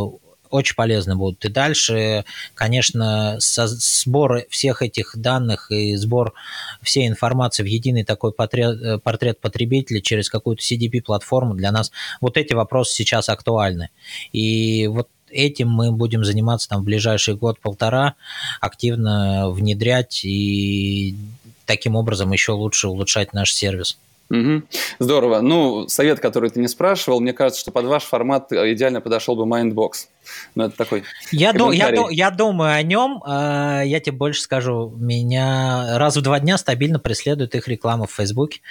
очень полезны будут. И дальше, конечно, сбор всех этих данных и сбор всей информации в единый такой портрет, э, портрет потребителя через какую-то CDP-платформу для нас, вот эти вопросы сейчас актуальны. И вот этим мы будем заниматься там в ближайший год-полтора, активно внедрять и таким образом еще лучше улучшать наш сервис. Угу. Здорово. Ну, совет, который ты не спрашивал, мне кажется, что под ваш формат идеально подошел бы Mindbox. Ну, это такой я, ду- я, ду- я думаю о нем. Э, я тебе больше скажу. Меня раз в два дня стабильно преследует их реклама в Фейсбуке.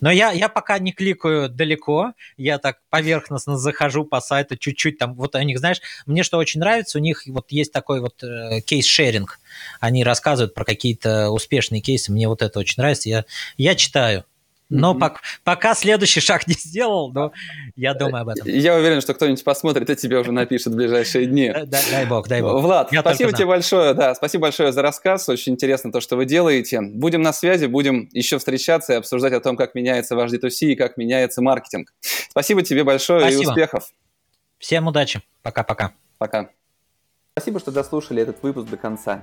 Но я, я пока не кликаю далеко. Я так поверхностно захожу по сайту чуть-чуть. Там, вот у них, знаешь, мне что очень нравится, у них вот есть такой вот э, кейс-шеринг. Они рассказывают про какие-то успешные кейсы. Мне вот это очень нравится. Я, я читаю. Но mm-hmm. пока, пока следующий шаг не сделал, но я думаю об этом. Я уверен, что кто-нибудь посмотрит и тебе уже напишет в ближайшие дни. Дай, дай бог, дай бог. Влад, я спасибо тебе большое, да, спасибо большое за рассказ, очень интересно то, что вы делаете. Будем на связи, будем еще встречаться и обсуждать о том, как меняется ваш D2C и как меняется маркетинг. Спасибо тебе большое спасибо. и успехов. Всем удачи, пока-пока. Пока. Спасибо, что дослушали этот выпуск до конца.